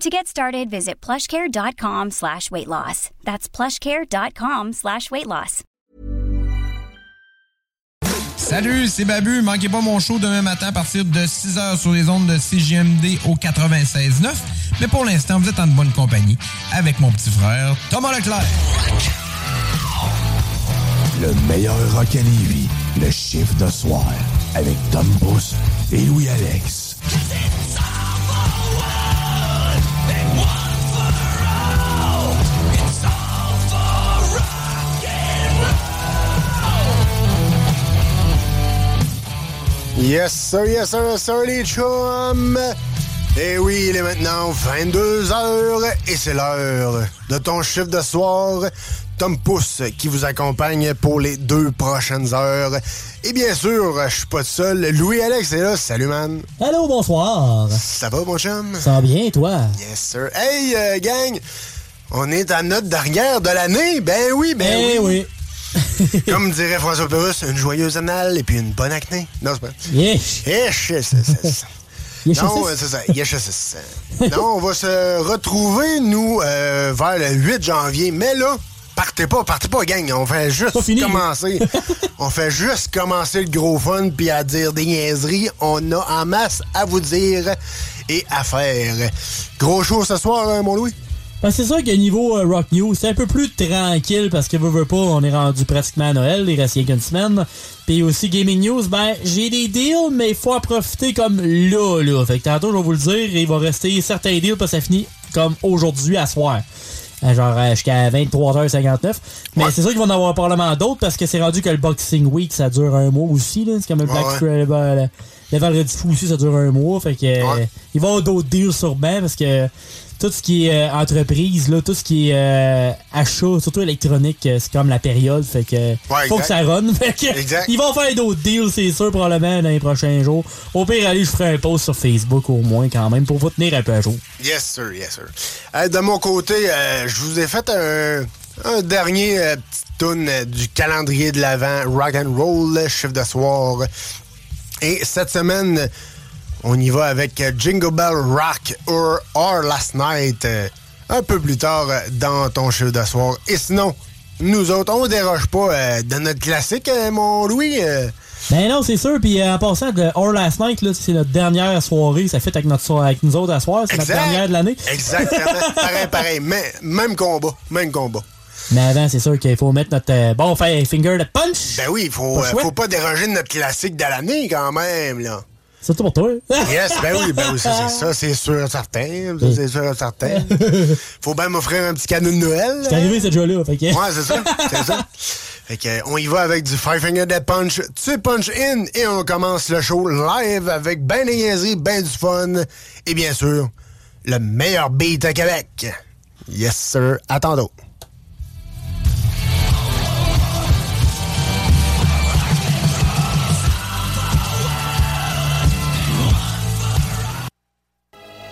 To get started, visit plushcare.com slash weight loss. That's plushcare.com slash weight loss. Salut, c'est Babu. Manquez pas mon show demain matin à partir de 6h sur les ondes de CGMD au 96.9. Mais pour l'instant, vous êtes en bonne compagnie avec mon petit frère Thomas Leclerc. Le meilleur rock à Lévis, le chiffre de soir, avec Tom Bus et Louis-Alex. Yes, sir, yes, sir, yes, sir, les chums! Et oui, il est maintenant 22h et c'est l'heure de ton chiffre de soir. Tom Pousse qui vous accompagne pour les deux prochaines heures. Et bien sûr, je suis pas tout seul. Louis-Alex est là. Salut, man. Allô, bonsoir. Ça va, mon chum? Ça va bien, toi? Yes, sir. Hey, euh, gang! On est à notre dernière de l'année. Ben oui, ben Eh oui. Comme dirait François Pérus, une joyeuse annale et puis une bonne acné. Non, c'est pas. Yes. Yes, Non, c'est ça. Yes, yes, yes. Non, on va se retrouver, nous, euh, vers le 8 janvier. Mais là, partez pas, partez pas, gang. On fait juste fini. commencer. on fait juste commencer le gros fun puis à dire des niaiseries. On a en masse à vous dire et à faire. Gros show ce soir, hein, mon Louis? Ben, c'est sûr que niveau euh, Rock News, c'est un peu plus tranquille parce que veut pas, on est rendu pratiquement à Noël, il reste qu'une semaine. Puis aussi Gaming News, ben j'ai des deals, mais il faut en profiter comme là, là. Fait que tantôt, je vais vous le dire, il va rester certains deals parce que ça finit comme aujourd'hui à soir. Euh, Genre euh, jusqu'à 23h59. Mais c'est sûr qu'il va en avoir probablement d'autres parce que c'est rendu que le Boxing Week, ça dure un mois aussi. là. C'est comme le Black ouais. Friday, le, le Vendredi Fou aussi, ça dure un mois. Fait que Ouais. il va y avoir d'autres deals sûrement parce que tout ce qui est euh, entreprise, là, tout ce qui est euh, achat, surtout électronique, euh, c'est comme la période. Fait que Ouais, faut que ça run. Fait que Exact. ils vont faire d'autres deals, c'est sûr, probablement dans les prochains jours. Au pire, allez, je ferai un post sur Facebook au moins quand même pour vous tenir un peu à jour. Yes, sir, yes, sir. Euh, de mon côté, je vous ai fait un, un dernier petit tune du calendrier de l'avant, rock and roll, chiffre de soir. Et cette semaine, on y va avec euh, Jingle Bell Rock or, or Last Night, euh, un peu plus tard euh, dans ton chiffre de soir. Et sinon, nous autres, on déroge pas de notre classique, mon Louis. Ben non, c'est sûr. Puis en passant, de Our Last Night, là, c'est notre dernière soirée. Ça fait avec, notre avec nous autres à soir. C'est notre dernière de l'année. Exactement. pareil, pareil. Mais, même combat. Même combat. Mais avant, c'est sûr qu'il faut mettre notre euh, bon finger de punch. Ben oui, il faut, Pas euh, faut pas déroger de notre classique de l'année quand même, là. Surtout pour toi. Yes, ben oui, ben oui, ça c'est ça, c'est sûr et certain. Ça, c'est sûr et certain. Faut bien m'offrir un petit cadeau de Noël. C'est arrivé cette joie-là. Fait que... Ouais, c'est ça, c'est ça. Fait que, on y va avec du Five Finger Dead Punch, tu punch in et on commence le show live avec ben des niaiseries, ben du fun et bien sûr, le meilleur beat à Québec. Yes, sir. À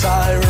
siren.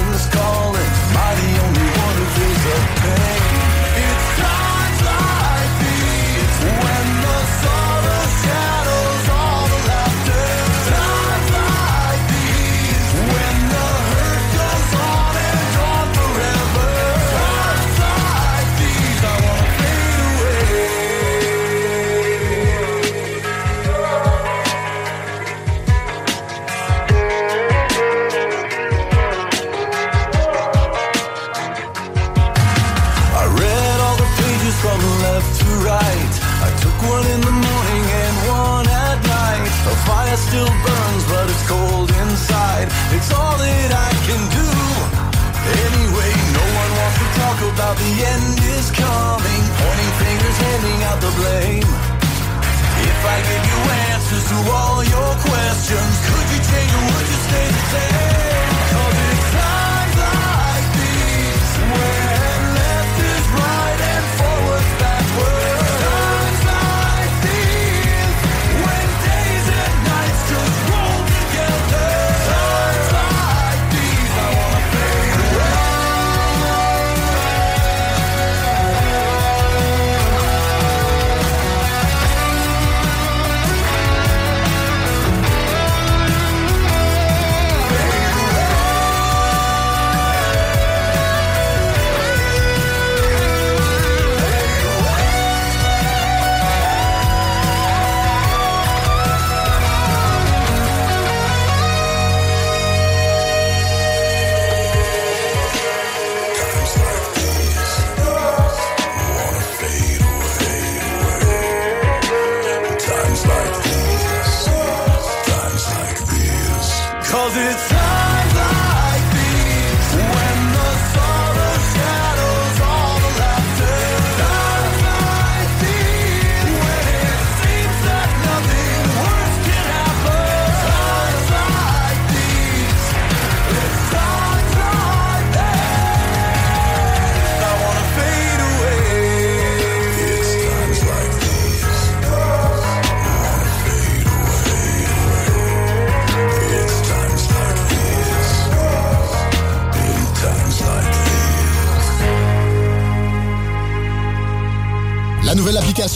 end is coming. Pointing fingers, handing out the blame. If I give you answers to all your questions, could you change or would you stay the same?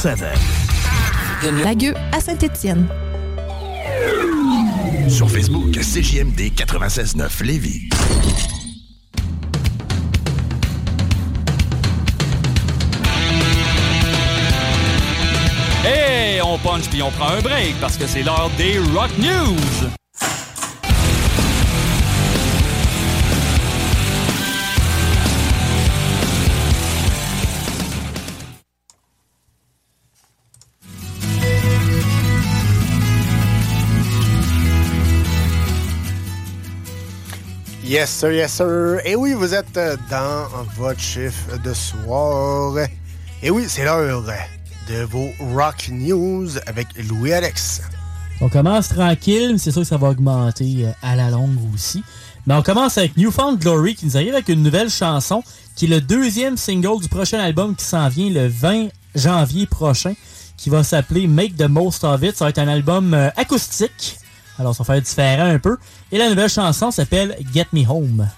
24-7. Lagueux à Saint-Étienne. Sur Facebook, CJMD 96.9 Lévis. Hey, on punch puis on prend un break parce que c'est l'heure des Rock News. Yes, sir, yes, sir. Et oui, vous êtes euh, dans votre chiffre de soir. Et oui, c'est l'heure de vos Rock News avec Louis-Alex. On commence tranquille, mais c'est sûr que ça va augmenter euh, à la longue aussi. Mais on commence avec Newfound Glory qui nous arrive avec une nouvelle chanson qui est le deuxième single du prochain album qui s'en vient le 20 janvier prochain qui va s'appeler Make the Most of It. Ça va être un album euh, acoustique. Alors ça va faire différent un peu. Et la nouvelle chanson s'appelle Get Me Home.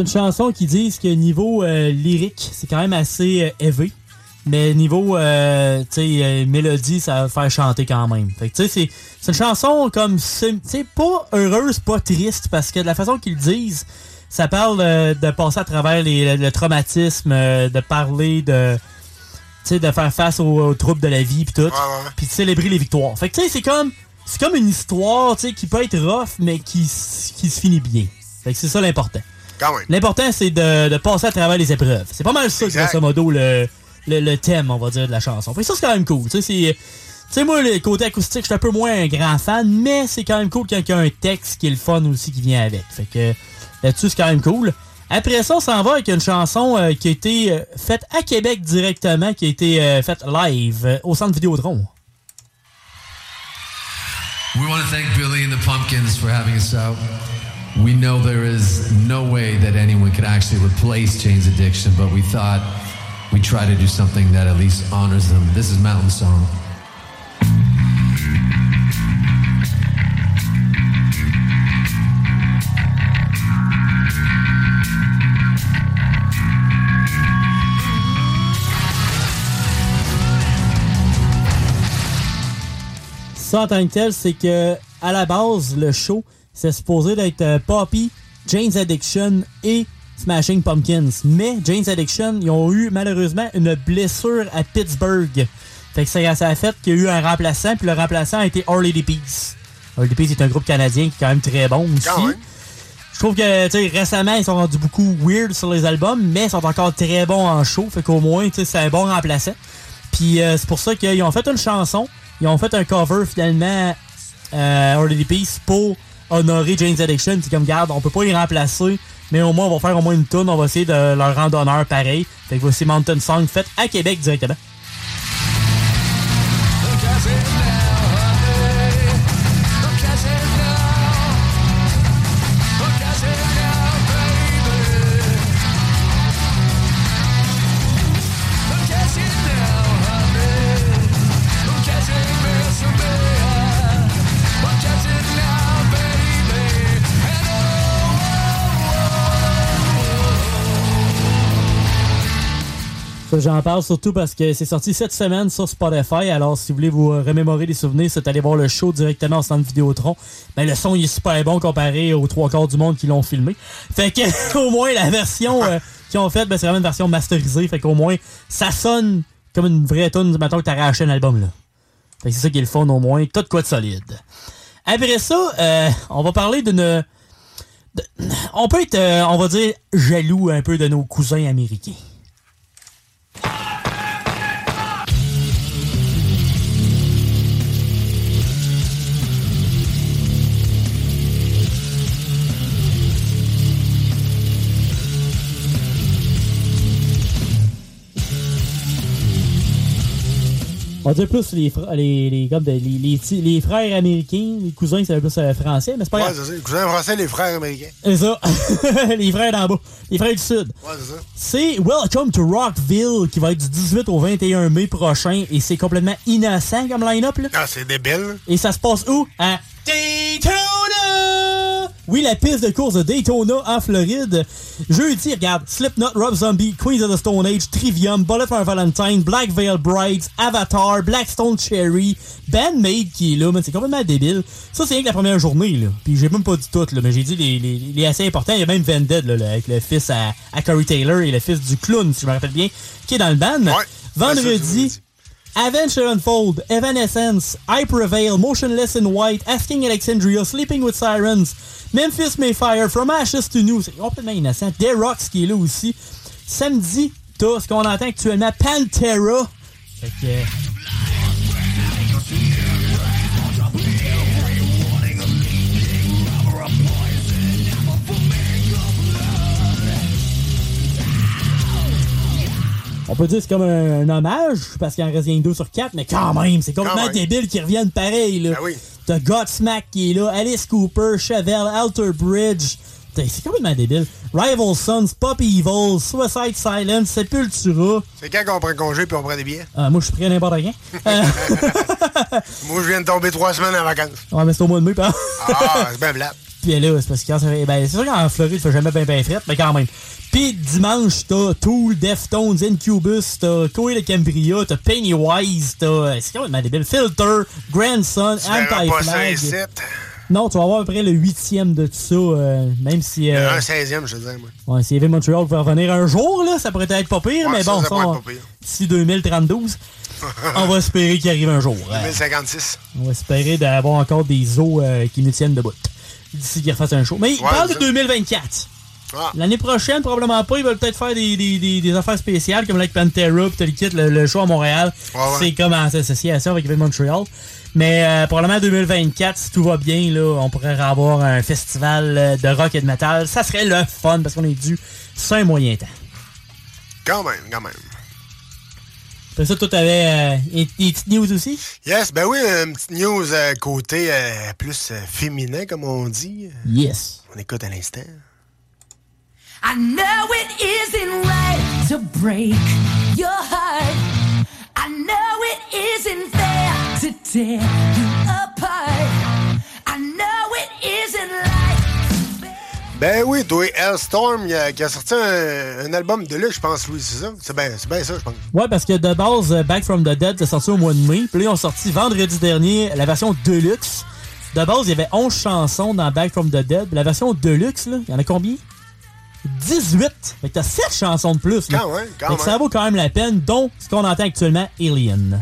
C'est une chanson qui dit que niveau euh, lyrique, c'est quand même assez euh, élevé. Mais niveau euh, euh, mélodie, ça va faire chanter quand même. Fait que tu sais, c'est, c'est une chanson comme c'est tu sais, pas heureuse, pas triste, parce que de la façon qu'ils le disent, ça parle de passer à travers les, le, le traumatisme, de parler de. De faire face aux, aux troubles de la vie pis tout. Puis de célébrer les victoires. Fait que tu sais, c'est comme. C'est comme une histoire, qui peut être rough, mais qui, qui se finit bien. Fait que c'est ça l'important. Quand même. L'important, c'est de, de passer à travers les épreuves. C'est pas mal ça, grosso modo, le, le, le thème, on va dire, de la chanson. Fait ça, c'est quand même cool. Tu sais, c'est... Tu sais, moi, le côté acoustique, je suis un peu moins un grand fan, mais c'est quand même cool quand il y a un texte qui est le fun aussi qui vient avec. Fait que là-dessus, c'est quand même cool. Après ça, on s'en va avec une chanson euh, qui a été euh, faite à Québec directement, qui a été euh, faite live euh, au centre Vidéotron. We want to thank Billy and the Pumpkins for having us out. We know there is no way that anyone could actually replace Jane's Addiction, but we thought we'd try to do something that at least honors them. This is Mountain Song. Ça, en tant que tel, c'est que à la base, le show, c'est supposé d'être euh, Poppy, Jane's Addiction et Smashing Pumpkins. Mais Jane's Addiction, ils ont eu malheureusement une blessure à Pittsburgh. Fait que ça, ça a fait qu'il y a eu un remplaçant, puis le remplaçant a été Our Lady Peace. Our Lady Peace est un groupe canadien qui est quand même très bon aussi. Je trouve que, tu sais, récemment, ils sont rendus beaucoup weird sur les albums, mais ils sont encore très bons en show. Fait qu'au moins, c'est un bon remplaçant. Puis euh, c'est pour ça qu'ils ont fait une chanson. Ils ont fait un cover, finalement, euh, Our Lady Peace pour honorer Jane's Addiction. C'est comme, garde, on peut pas les remplacer, mais au moins, on va faire au moins une tune. On va essayer de leur rendre honneur pareil. Fait que voici Mountain Song fait à Québec directement. J'en parle surtout parce que c'est sorti cette semaine sur Spotify. Alors, si vous voulez vous euh, remémorer des souvenirs, c'est aller voir le show directement au centre Vidéotron. Ben, le son, il est super bon comparé aux trois quarts du monde qui l'ont filmé. Fait que, au moins, la version euh, qu'ils ont faite, ben, c'est vraiment une version masterisée. Fait qu'au moins, ça sonne comme une vraie tune maintenant que t'as acheté un album, là. Fait que c'est ça qui est le fun, au moins. Tout de quoi de solide. Après ça, euh, on va parler d'une... On peut être, euh, on va dire, jaloux un peu de nos cousins américains. Ah! On va dire plus les, les, les, comme de- les, les, petits- les frères américains, les cousins, veut plus euh, français, mais c'est pas Ouais, grave. c'est ça. Les cousins français, les frères américains. C'est ça. les frères d'en bas. Les frères du Sud. Ouais, c'est ça. C'est Welcome to Rockville qui va être du 18 au 21 mai prochain et c'est complètement innocent comme line-up. là. Ah, c'est débile. Et ça se passe où? À Daytona! Oui, la piste de course de Daytona en Floride. Jeudi, regarde, Slipknot, Rob Zombie, Queens of the Stone Age, Trivium, Bullet for Valentine, Black Veil Brides, Avatar, Blackstone Cherry, Bandmade qui est là, mais c'est complètement débile. Ça, c'est rien que la première journée, là. Puis j'ai même pas dit tout, là, mais j'ai dit les, les, les assez importants. Il y a même Vended, là, là, avec le fils à, à Corey Taylor et le fils du clown, si je me rappelle bien, qui est dans le band. Vendredi, Avenged Sevenfold, Evanescence, I Prevail, Motionless in White, Asking Alexandria, Sleeping with Sirens, Memphis Mayfire, From Ashes to New, c'est complètement innocent. Dead Rocks qui est là aussi. Samedi, t'as ce qu'on entend actuellement, Pantera. Fait On peut dire que c'est comme un, un hommage, parce qu'il en reste rien deux sur quatre, mais quand même, c'est complètement même. débile qu'ils reviennent pareil. Là. Ben oui. T'as Godsmack qui est là, Alice Cooper, Chevelle, Alter Bridge. C'est complètement débile. Rival Sons, Pop Evil, Suicide Silence, Sepultura. C'est quand qu'on prend congé puis on prend des billets? Euh, moi, je suis prêt à n'importe. Euh, Moi, je viens de tomber trois semaines en vacances. ouais, mais c'est au mois de mai, par Ah, c'est bien. Puis là, c'est parce que quand ça fait. Ben, c'est sûr qu'en Floride, il fait jamais bien bien fret, mais quand même. Puis dimanche, t'as Tool, Deftones, Incubus, t'as Coé de Cambria, t'as Pennywise, t'as. C'est quand même débile. Filter, Grandson, Anti-Flag. Non, tu vas avoir à peu près le huitième de tout ça, euh, même si. Euh, un 16e, je te dis, moi. ouais, si Evan Montreal pouvait revenir un jour, là, ça pourrait être pas pire, Ouais, mais bon, ça ça, pourrait on- être pas pire. d'ici 2032, on va espérer qu'il arrive un jour. Euh, 1056. on va espérer d'avoir encore des os euh, qui nous tiennent debout. D'ici qu'il refasse un show. Mais il Ouais, parle de ça. 2024. Ah. L'année prochaine, probablement pas. Ils veulent peut-être faire des, des, des, des affaires spéciales comme avec Pantera puis le kit, le, le show à Montréal. Ouais, ouais. C'est comme en association avec Event Montreal. Mais euh, probablement 2024, si tout va bien, là, on pourrait avoir un festival euh, de rock et de metal. Ça serait le fun parce qu'on est dû sur un moyen temps. Quand même, quand même. Après ça, toi, t'avais euh, des des petites news aussi? Yes, ben oui, une petite news euh, côté euh, plus euh, féminin, comme on dit. Yes. On écoute à l'instant. I know it isn't right to break your heart. I know it isn't fair to tear you apart. I know it isn't right. Ben oui, toi, Hellstorm, a- qui a sorti un, un album de luxe, je pense, Louis, c'est ça? C'est bien bien ça, je pense. Ouais, parce que de base, euh, Back from the Dead, c'est sorti au mois de mai. Puis là, ils ont sorti vendredi dernier la version Deluxe. De base, il y avait 11 chansons dans Back from the Dead. La version Deluxe, il y en a combien? 18! Fait que t'as 7 chansons de plus. Là. Quand même, quand Fait que ça vaut quand même la peine, dont ce qu'on entend actuellement, Alien.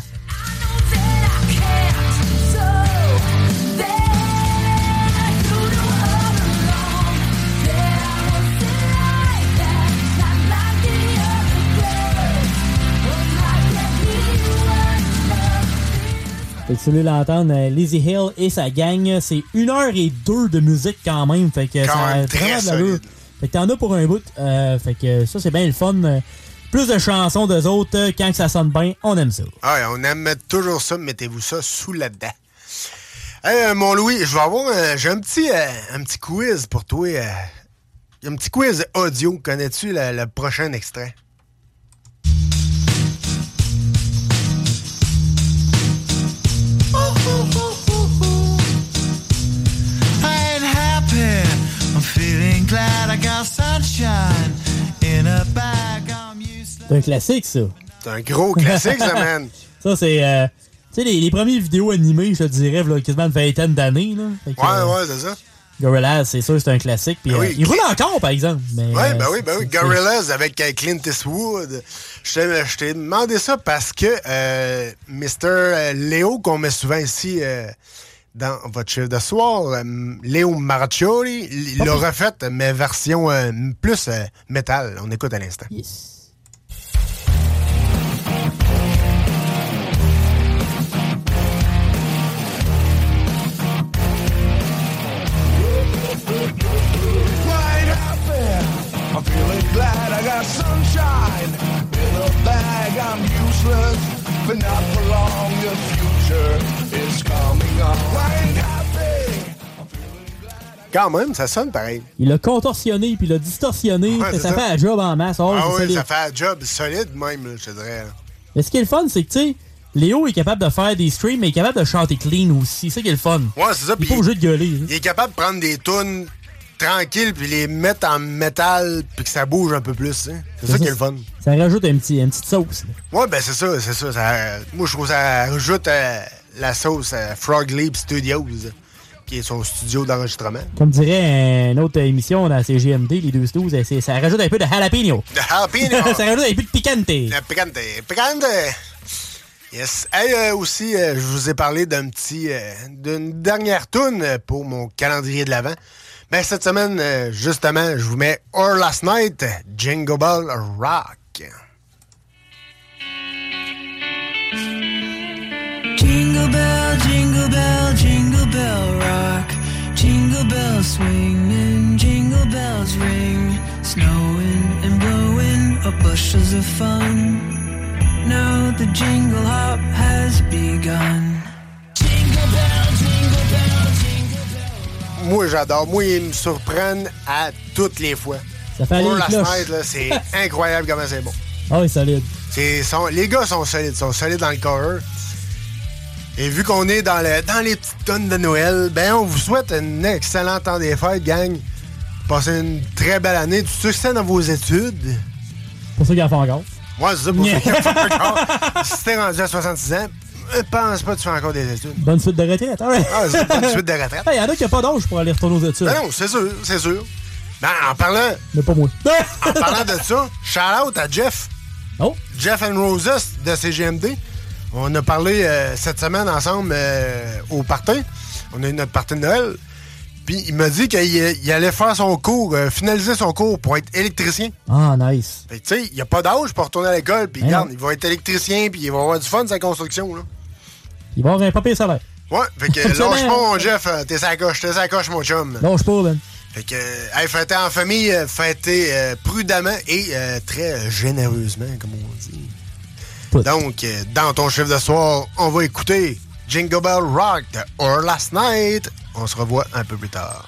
Fait que si vous voulez l'entendre, euh, Lizzie Hill et sa gang, c'est une heure et deux de musique quand même. Fait que Quand ça même a très solide. Fait que t'en as pour un bout. euh, fait que ça, c'est bien le fun. Plus de chansons d'eux autres, quand ça sonne bien, on aime ça. Ah, ouais, on aime toujours ça, mettez-vous ça sous la dent. Hey, euh, mon Louis, je vais avoir un, j'ai un petit, euh, un petit quiz pour toi. un petit quiz audio. Connais-tu le, le prochain extrait? C'est un classique, ça. C'est un gros classique, ça, man. Ça, c'est. euh, tu sais, les, les premières vidéos animées, je te dirais, là, quasiment une vingtaine d'années. là. Que, Ouais, euh, ouais, c'est ça. Gorillaz, c'est sûr, c'est un classique. Puis, Ben euh, il roule encore, par exemple. Mais, Ouais, ben oui, ben oui. Gorillaz avec euh, Clint Eastwood. Je t'ai- je t'ai demandé ça parce que euh, Mr. Léo, qu'on met souvent ici euh, dans votre chef de soir, euh, Léo Marcioli, il l'a refait, mais version euh, plus euh, métal. On écoute à l'instant. Happy. I'm feeling glad I got sunshine in a bag. I'm useless, but not for long. The future Quand même, ça sonne pareil. Il l'a contorsionné puis il l'a distorsionné. Ouais, ça, ça. fait un job en masse. Oh, ah oui, solide. ça fait un job solide même, là, je te dirais. là. Mais ce qui est le fun, c'est que, tu sais, Léo est capable de faire des streams, mais il est capable de chanter clean aussi. C'est ça qui est le fun. Ouais, c'est ça. Il est pas obligé de gueuler. hein. Il est capable de prendre des tunes tranquilles puis les mettre en métal puis que ça bouge un peu plus. hein. C'est ça qui est le fun. Ça rajoute un petit, une petite sauce. là. Ouais, ben c'est ça, c'est ça, ça- Moi, je trouve que ça rajoute euh, la sauce à Frog Leap Studios, qui est son studio d'enregistrement. Comme dirait une autre émission dans la CGMD, les 12-12, c'est- ça rajoute un peu de jalapeno. De jalapeno. ça rajoute un peu de picante. La picante. Picante. Yes. Hey, euh, aussi, euh, je vous ai parlé d'un petit, euh, d'une dernière tune euh, pour mon calendrier de l'avant. Ben, cette semaine, euh, justement, je vous mets Or Last Night, Jingle Bell Rock. Jingle bell, jingle bell, jingle bell rock. Jingle bells swing and jingle bells ring. Snowing and blowing up bushels of fun. Now the jingle hop has begun. Jingle bell, jingle bell, jingle Moi, j'adore. Moi, ils me surprennent à toutes les fois. Ça fait cloches. Night, là, c'est incroyable comment c'est bon. Ah oui, solide. Sont- les gars sont solides, sont solides dans le cover. Et vu qu'on est dans, le- dans les petites tonnes de Noël, ben on vous souhaite un excellent temps des fêtes, gang. Passez une très belle année, du succès dans vos études. Pour ceux qui en font encore. Moi, c'est ça pour ceux qui en font encore. Si t'es rendu à 66 ans, euh, pense pas que tu fais encore des études. Bonne suite de retraite. hein? Ah, c'est bonne suite de retraite. Il y en a qui n'ont pas d'âge pour aller retourner aux études. Ben non, c'est sûr, c'est sûr. Ben, en parlant, Mais pas moi. en parlant de ça, shout out à Jeff. Oh. Jeff and Roses de CGMD. On a parlé euh, cette semaine ensemble euh, au party. On a eu notre party de Noël. Puis il m'a dit qu'il il allait faire son cours, euh, finaliser son cours pour être électricien. Ah, nice. Fait que, tu sais, il n'y a pas d'âge pour retourner à l'école. Puis Ben regarde, il va être électricien, puis il va avoir du fun de sa construction. Là. Il va avoir un papier salaire. Ouais, fait que lâche pas, mon Jeff. T'es sa coche, t'es sa coche, mon chum. Lâche pas, Ben. Fait que, hey, fêtez en famille, fêtez euh, prudemment et euh, très généreusement, comme on dit. Donc, euh, dans ton chiffre de soir, on va écouter Jingle Bell Rock de Or Last Night. On se revoit un peu plus tard.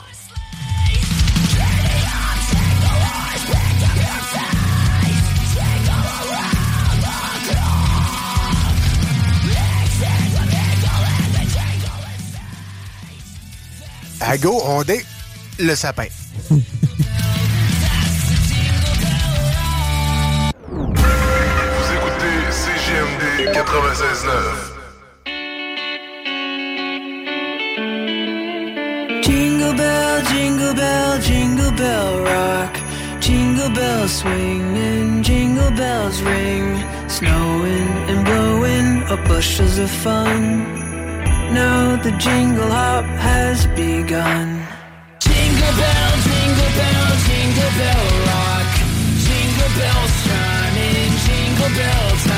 À go, on est le sapin. 96.9. Jingle bell, jingle bell, jingle bell rock. Jingle bells swing jingle bells ring. Snowing and blowing up bushels of fun. Now the jingle hop has begun. Jingle bell, jingle bell, jingle bell rock. Jingle bells chiming, jingle bell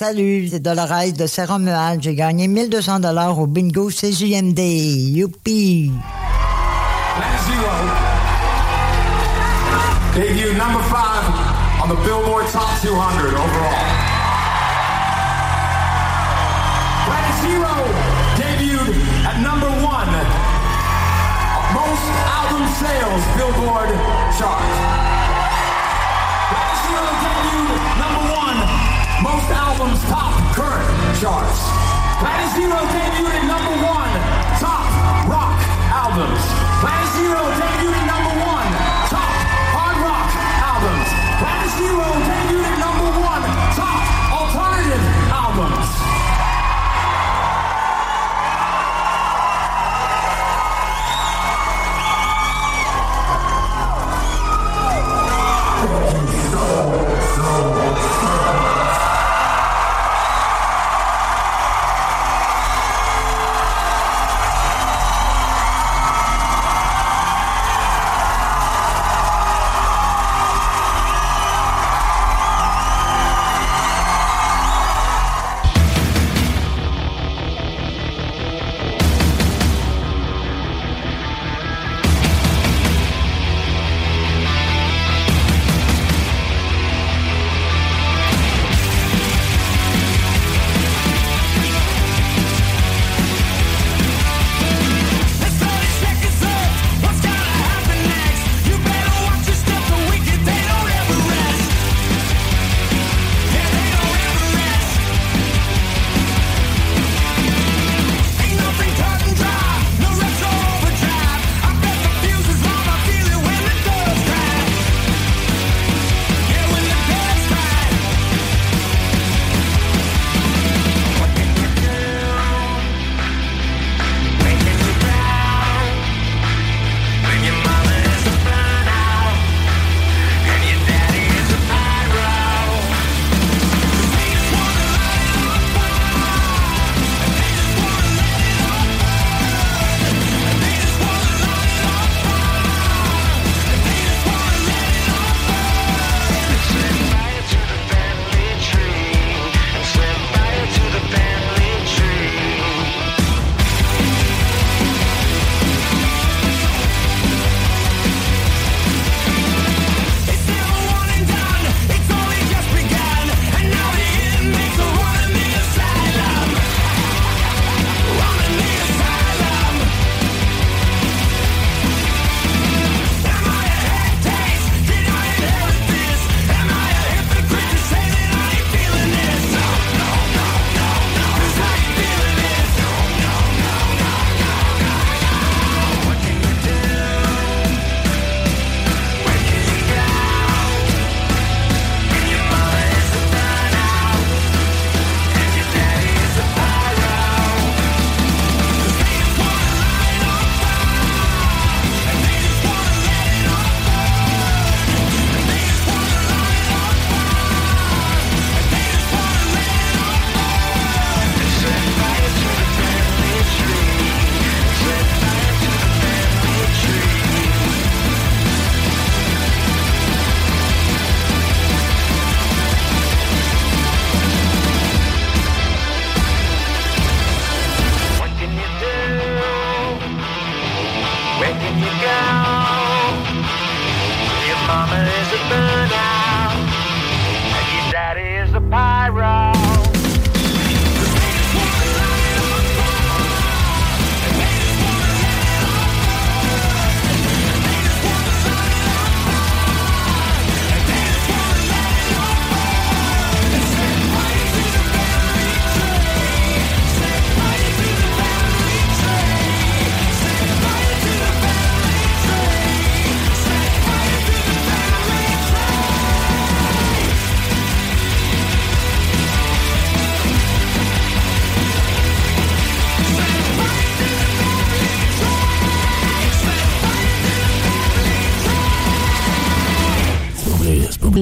Salut, c'est Dolores de Saint-Romuald. J'ai gagné 1200 dollars au bingo CJMD. Youpi! Zero. Debut number five on the Billboard Top 200 overall. Planet Zero debuted at number one, most album sales Billboard chart. Planet Zero debuted number one, most albums top current charts. Planet Zero debuted at number one, top rock albums. Planet Zero debuted at number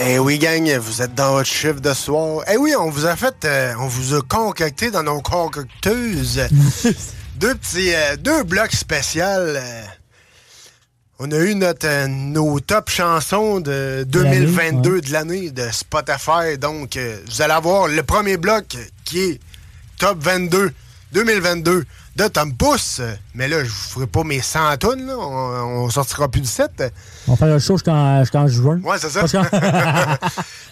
Eh oui, gang, vous êtes dans votre chiffre de soir. Eh oui, on vous a fait, euh, on vous a concocté dans nos concocteuses deux petits, euh, deux blocs spéciaux. euh. on a eu notre, nos top chansons de 2022 de l'année de Spotify. Donc, vous allez avoir le premier bloc qui est top 22 2022 de Tom Pouce. Mais là, je ferai pas mes 100 tonnes, là. On, on sortira plus du 7. On va faire un show jusqu'en jusqu'en juin. Ouais, c'est ça.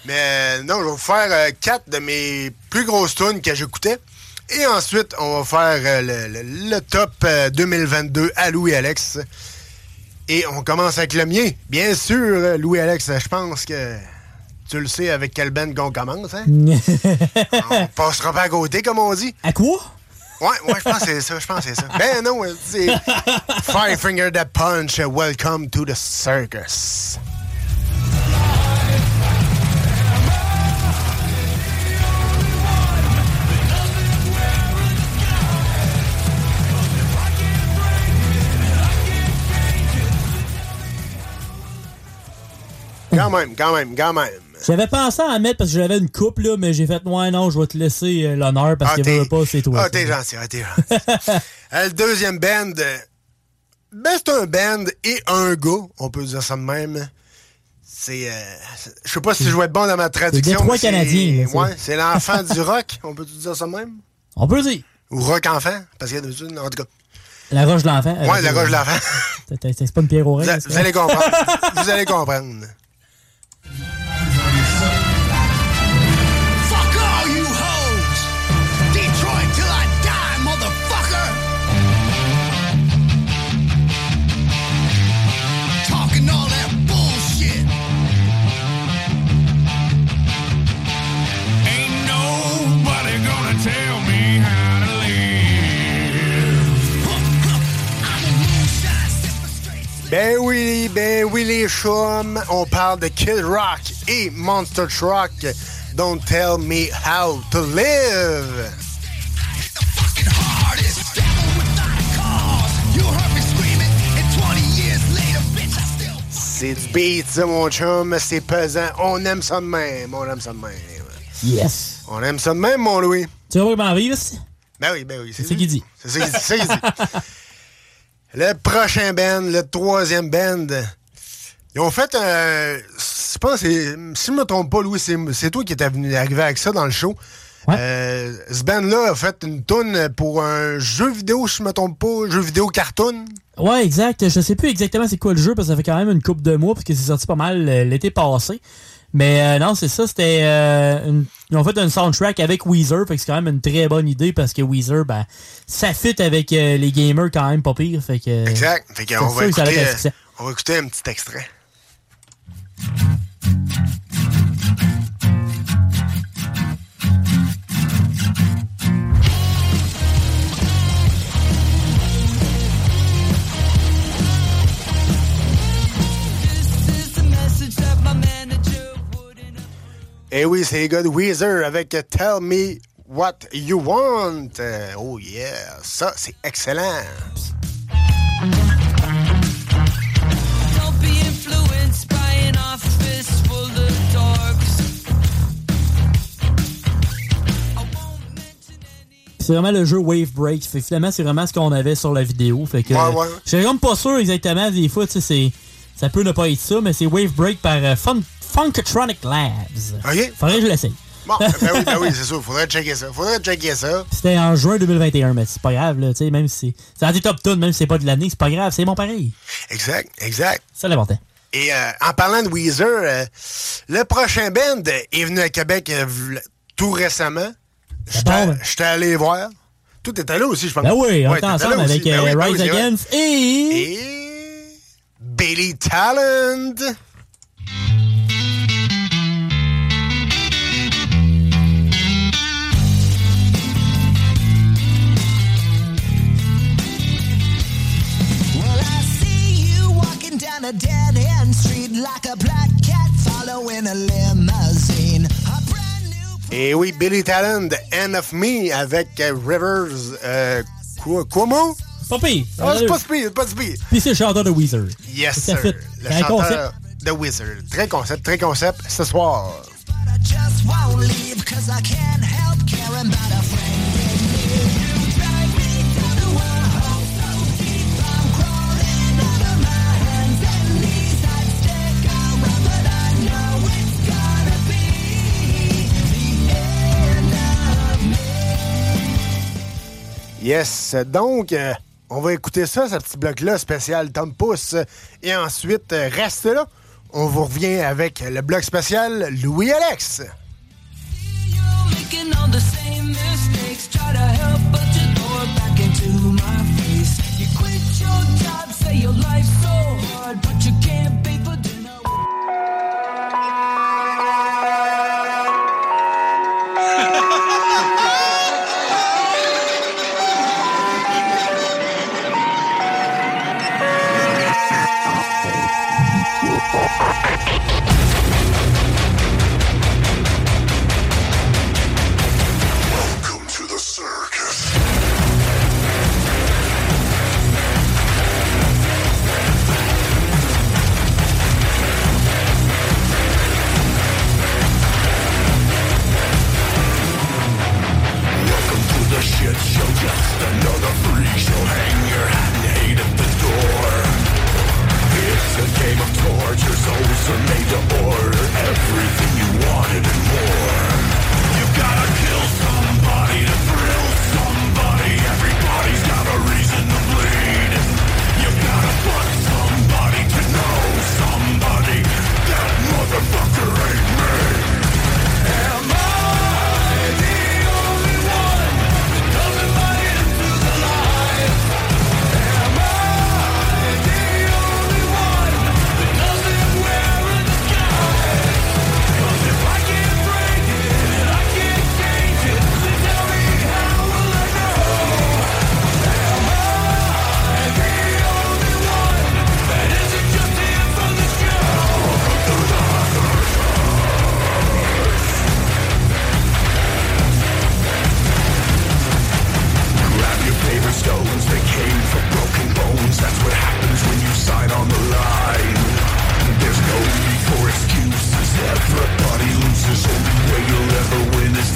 Mais euh, non, je vais vous faire euh, quatre de mes plus grosses tunes que j'écoutais. Et ensuite, on va faire euh, le, le- le top euh, 2022 à Louis-Alex. Et on commence avec le mien. Bien sûr, euh, Louis-Alex, je pense que tu le sais avec quel band qu'on commence. Hein? on passera pas à côté, comme on dit. À quoi? Ouais, ouais, je pense que c'est ça, je pense que c'est ça. Ben non, c'est Five Finger That Punch, uh, Welcome to the Circus. Quand même, quand même, quand même. J'avais pensé à en mettre parce que j'avais une coupe, là, mais j'ai fait, ouais, non, je vais te laisser euh, l'honneur parce Ah, veux veux pas, c'est toi. Ah, t'es gentil, ah, t'es gentil. Euh, le deuxième band, euh, ben c'est un band et un gars, on peut dire ça de même. C'est, euh, je sais pas si je vais être bon dans ma traduction. C'est- canadien, là, c'est- Ouais, c'est l'enfant du rock, on peut dire ça de même? On peut dire. Ou rock enfant, parce qu'il y a deux en tout cas. La roche de l'enfant. Ouais, la roche de l'enfant. C'est- pas une pierre au rêve. vous allez comprendre. vous allez comprendre. Ben oui, ben oui, les chums, on parle de Kid Rock et Monster Truck. Don't tell me how to live. You heard me screaming, and 20 years later, bitch, I still C'est du beat, ça, mon chum. C'est pesant. On aime ça de même. On aime ça de même. Yes. On aime ça de même, mon Louis. Tu vas comment vivre? Ben oui, ben oui. C'est ça qu'il dit. C'est ça qu'il dit. c'est ça qu'il dit. Le prochain band, le troisième band, ils ont fait un. Je pense, si je me trompe pas, Louis, c'est toi qui étais venu arrivé avec ça dans le show. Euh, ce band-là a fait une toune pour un jeu vidéo, si je me trompe pas, jeu vidéo cartoon. Ouais, exact. Je sais plus exactement c'est quoi le jeu parce que ça fait quand même une coupe de mois parce que c'est sorti pas mal euh, l'été passé. Mais euh, non, c'est ça, c'était euh, une- ils ont fait un soundtrack avec Weezer, fait que c'est quand même une très bonne idée parce que Weezer, ben, ça fit avec euh, les gamers quand même pas pire, fait que Exact. Fait va ça écouter, euh, on va écouter un petit extrait. Eh oui, c'est les gars de Weezer avec Tell Me What You Want. Euh, Oh yeah, ça c'est excellent. Don't be influenced by an office full of dogs. C'est vraiment le jeu Wave Break. Fait finalement, c'est vraiment ce qu'on avait sur la vidéo. Fait que, Ouais, ouais. Je suis comme pas sûr exactement. Des fois, tu sais, c'est- ça peut ne pas être ça, mais c'est Wave Break par euh, Fun- Funkatronic Labs. OK. Faudrait que je l'essaye. Bon, ben oui, ben oui, c'est sûr. Faudrait checker ça. Faudrait checker ça. C'était en juin 2021, mais c'est pas grave, là, tu sais, même si c'est des top tunes, même si c'est pas de l'année, c'est pas grave, c'est bon pareil. Exact, exact. C'est l'important. Et euh, en parlant de Weezer, euh, le prochain band est venu à Québec euh, tout récemment. J'étais j'étais allé voir. Tout était là aussi, je pense. Ben oui, on Ouais, est t'étais ensemble avec Ben oui, ben Rise vrai. Against et... Et... Billy Talent. Well, I see you walking down a dead end street like a black cat following a limousine. A Et eh oui, Billy Talent, End of Me avec Rivers. Euh, Cuomo? Pas pire. Ah, c'est pas pire, pas pire. Puis c'est le chanteur de Weezer. Yes, sir. Le chanteur concept? The Wizard. Très concept, très concept ce soir. Yes, donc, euh, on va écouter ça, ce petit bloc-là spécial Tom Pouce. Et ensuite, euh, reste là. On vous revient avec le bloc spécial Louis-Alex. Torture, souls are made to order everything you wanted and more. You gotta kill Cause that's what happens when you sign on the line. There's no need for excuses. Everybody loses, only way you'll ever win is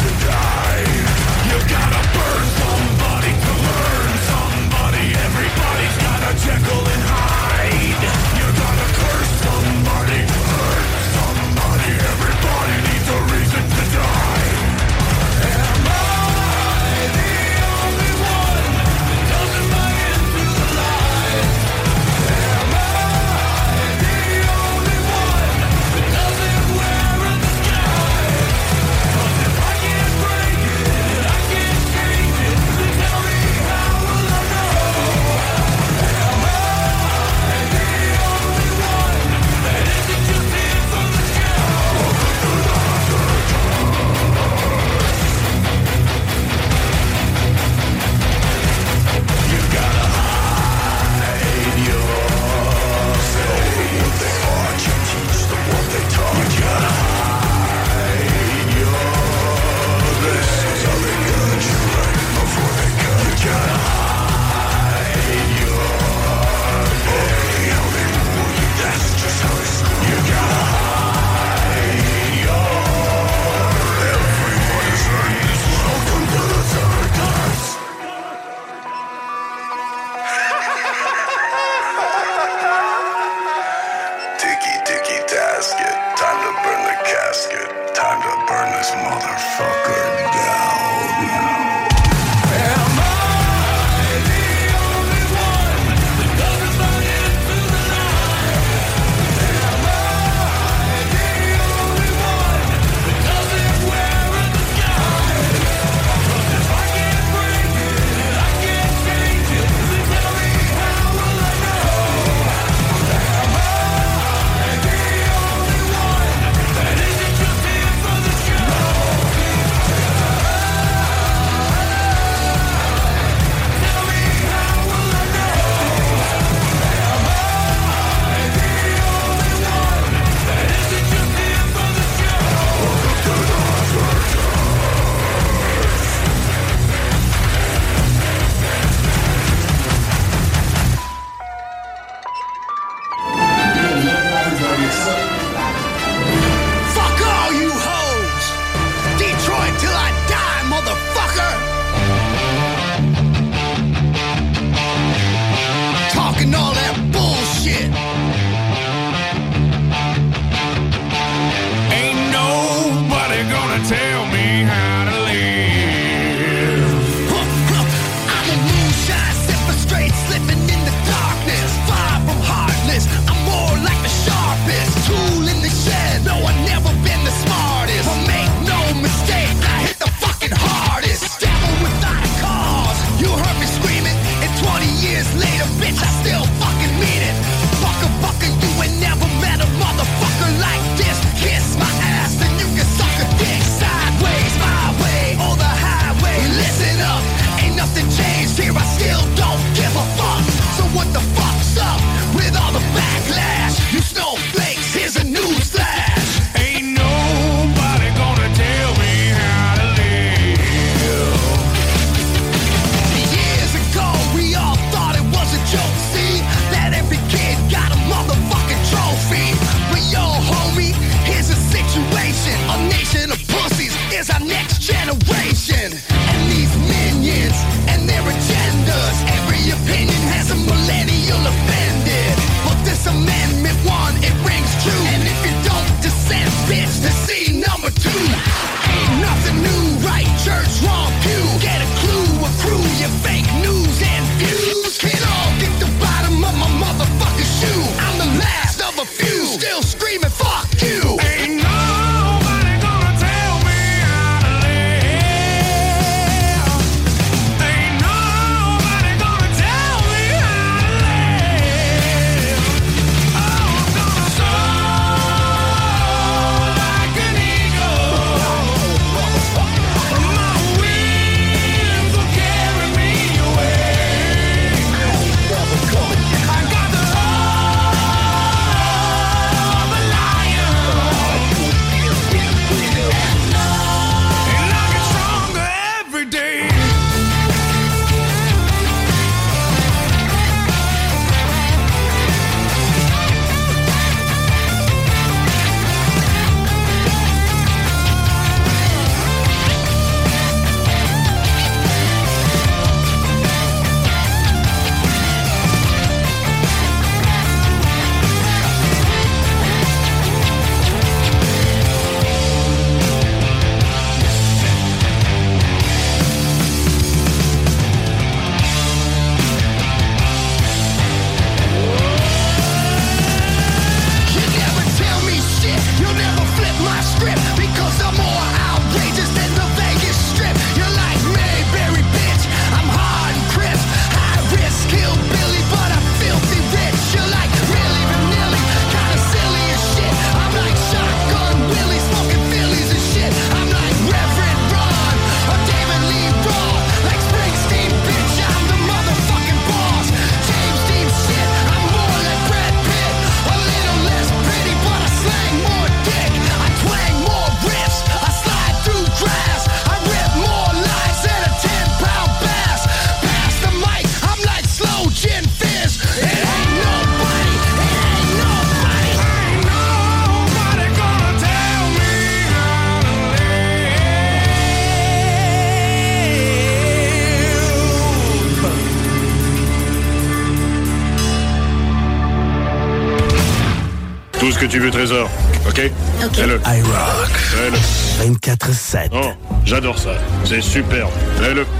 j'adore ça. C'est superbe. This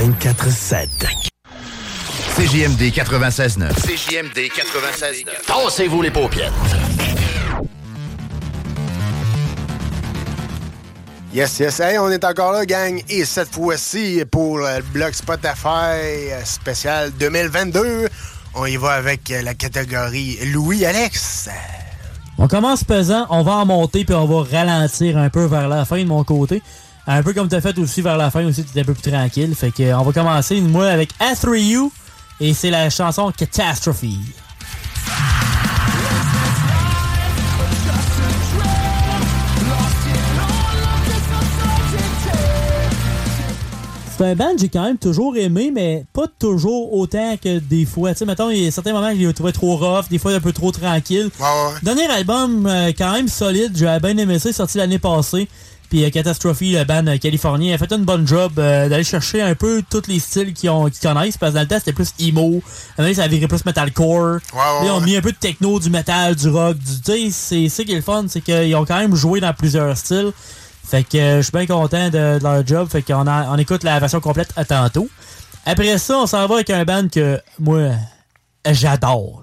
24-7. CJMD 96.9. CJMD 96.9. Tassez-vous les paupières. Yes, yes. Hey, on est encore là, gang. Et cette fois-ci, pour le bloc Spotify spécial 2022, on y va avec la catégorie Louis-Alex. On commence pesant, on va en monter puis on va ralentir un peu vers la fin de mon côté. Un peu comme t'as fait aussi vers la fin aussi, t'étais un peu plus tranquille. Fait que on va commencer moi avec A3U et c'est la chanson Catastrophe. C'est un band que j'ai quand même toujours aimé, mais pas toujours autant que des fois. Tu sais, mettons, il y a certains moments que je les trouvais trop rough, des fois un peu trop tranquille. Dernier album, euh, quand même solide, j'avais bien aimé ça, sorti l'année passée. Puis euh, Catastrophe, le band euh, californien, a fait une bonne job euh, d'aller chercher un peu tous les styles qu'ils ont- qu'ils connaissent. Parce que dans le temps, c'était plus emo. Maintenant, ça a viré plus metalcore. Là, ils ont mis un peu de techno, du metal, du rock. Du, tu sais, c'est ça qui est le fun, c'est qu'ils ont quand même joué dans plusieurs styles. Fait que euh, je suis bien content de, de leur job. Fait qu'on on écoute la version complète à tantôt. Après ça, on s'en va avec un band que moi, j'adore.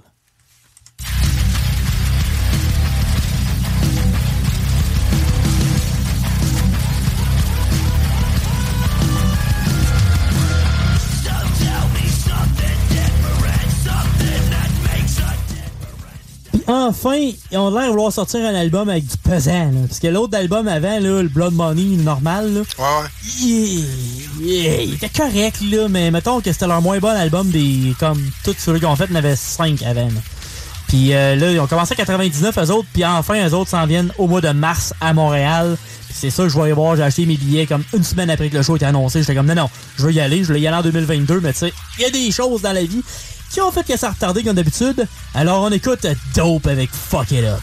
Enfin, ils ont l'air de vouloir sortir un album avec du pesant. là. Parce que l'autre album avant, là, le Blood Money normal, là, il, il- il était correct, là, mais mettons que c'était leur moins bon album des. Comme tous ceux qu'ils ont fait, il y en avait 5 avant. là. Puis euh, là, ils ont commencé à 99, eux autres, puis enfin, eux autres s'en viennent au mois de mars à Montréal. C'est ça que je vais voir. J'ai acheté mes billets comme une semaine après que le show était annoncé. J'étais comme, non, non, je veux y aller. Je voulais y aller en 2022, mais tu sais, il y a des choses dans la vie qui ont fait que ça a retardé comme d'habitude. Alors on écoute Dope avec Fuck It Up.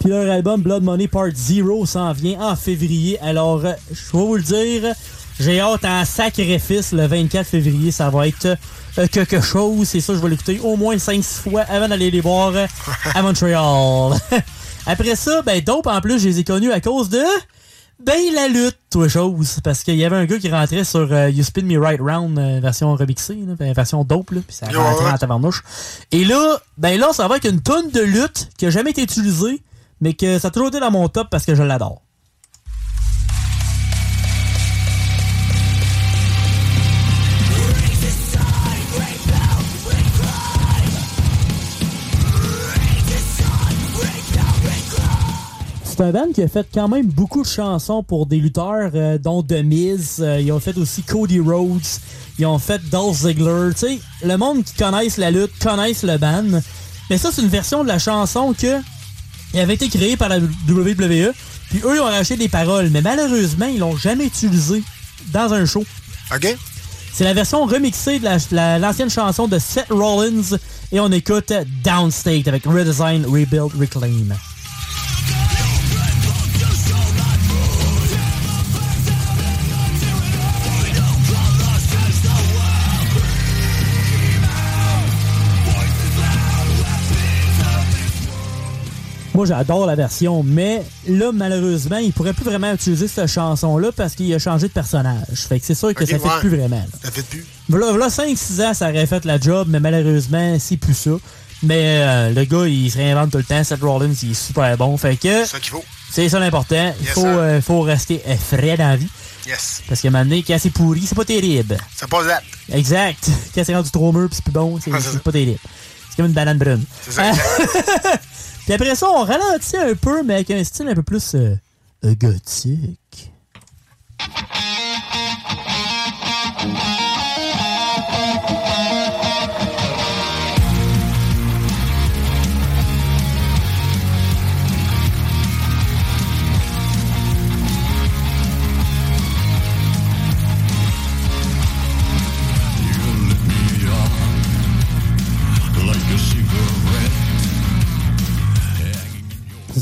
Puis leur album Blood Money Part 0 s'en vient en février. Alors, euh, je vais vous le dire, j'ai hâte en sacrifice le 24 février. Ça va être euh, quelque chose. C'est ça, je vais l'écouter au moins 5-6 fois avant d'aller les voir euh, à Montréal. Après ça, ben Dope, en plus, je les ai connus à cause de... Ben, la lutte, toi chose. Parce qu'il y avait un gars qui rentrait sur euh, You Spin Me Right Round, euh, version remixée, là, ben, version dope, là, puis ça rentrait en tabarnouche. Et là, ben là, ça va avec une tonne de lutte qui a jamais été utilisée, mais que ça a toujours été dans mon top parce que je l'adore. C'est un band qui a fait quand même beaucoup de chansons pour des lutteurs, euh, dont The Miz. Euh, ils ont fait aussi Cody Rhodes. Ils ont fait Dolph Ziggler. Tu sais, le monde qui connaisse la lutte connaisse le band. Mais ça, c'est une version de la chanson que elle avait été créée par la WWE. Puis eux, ils ont racheté des paroles. Mais malheureusement, ils l'ont jamais utilisée dans un show. OK. C'est la version remixée de la- la- l'ancienne chanson de Seth Rollins. Et on écoute Downstate avec Redesign, Rebuild, Reclaim. Moi, j'adore la version, mais là, malheureusement, il pourrait plus vraiment utiliser cette chanson-là parce qu'il a changé de personnage. Fait que c'est sûr que ça fait ouais. plus vraiment. là. Ça fait plus. Voilà, voilà 5-6 ans, ça aurait fait la job, mais malheureusement, c'est plus ça. Mais euh, le gars, il se réinvente tout le temps. Seth Rollins, il est super bon. Fait que. C'est ça qu'il faut. C'est ça l'important. Il Yes, faut, sir. euh, faut rester euh, frais dans la vie. Yes. Parce moment donné, quand c'est pourri, c'est pas terrible. Ça passe là. Exact. Quand c'est rendu trop mûr pis c'est plus bon, c'est c'est c'est pas terrible. C'est comme une banane brune. C'est ça. Puis après ça, on ralentit un peu, mais avec un style un peu plus euh, euh, gothique.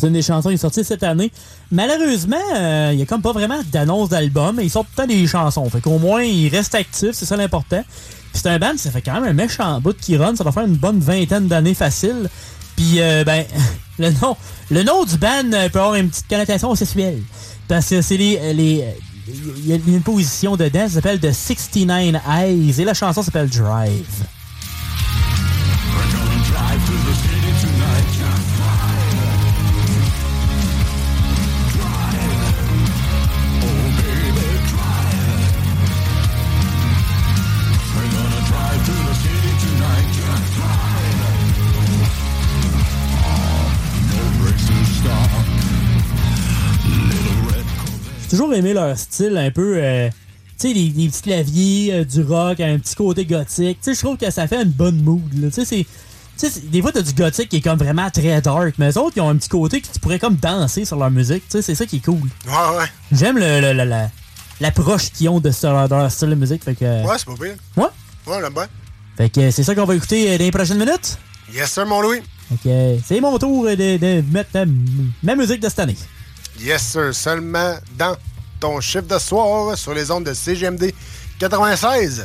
Une des chansons qui est sortie cette année. Malheureusement, euh, il y a comme pas vraiment d'annonce d'album, ils sortent tout le temps des chansons. Fait qu'au moins, ils restent actifs, c'est ça l'important. Puis c'est un band, ça fait quand même un méchant bout qui run, ça doit faire une bonne vingtaine d'années facile. Puis, euh, ben, le nom, le nom du band peut avoir une petite connotation sexuelle. Parce que c'est les, les, il y a une position dedans, ça s'appelle The 69 Eyes, et la chanson s'appelle Drive. Toujours aimé leur style un peu. euh, tu sais, les, les petits claviers, euh, du rock, un petit côté gothique. Tu sais, je trouve que ça fait une bonne mood. là. Tu sais, c'est. Tu sais, des fois, t'as du gothique qui est comme vraiment très dark, mais eux autres, ils ont un petit côté que tu pourrais comme danser sur leur musique. Tu sais, c'est ça qui est cool. Ouais, ouais. J'aime le, le- le- la- l'approche qu'ils ont de, leur style de musique. Fait que, Ouais, c'est pas pire. Ouais. Ouais, là-bas. fait que c'est ça qu'on va écouter euh, dans les prochaines minutes. Yes, sir, mon Louis. Que c'est mon tour de, de mettre ma musique de cette année. Yes, sir. Seulement dans ton chiffre de soir sur les ondes de CGMD 96.9.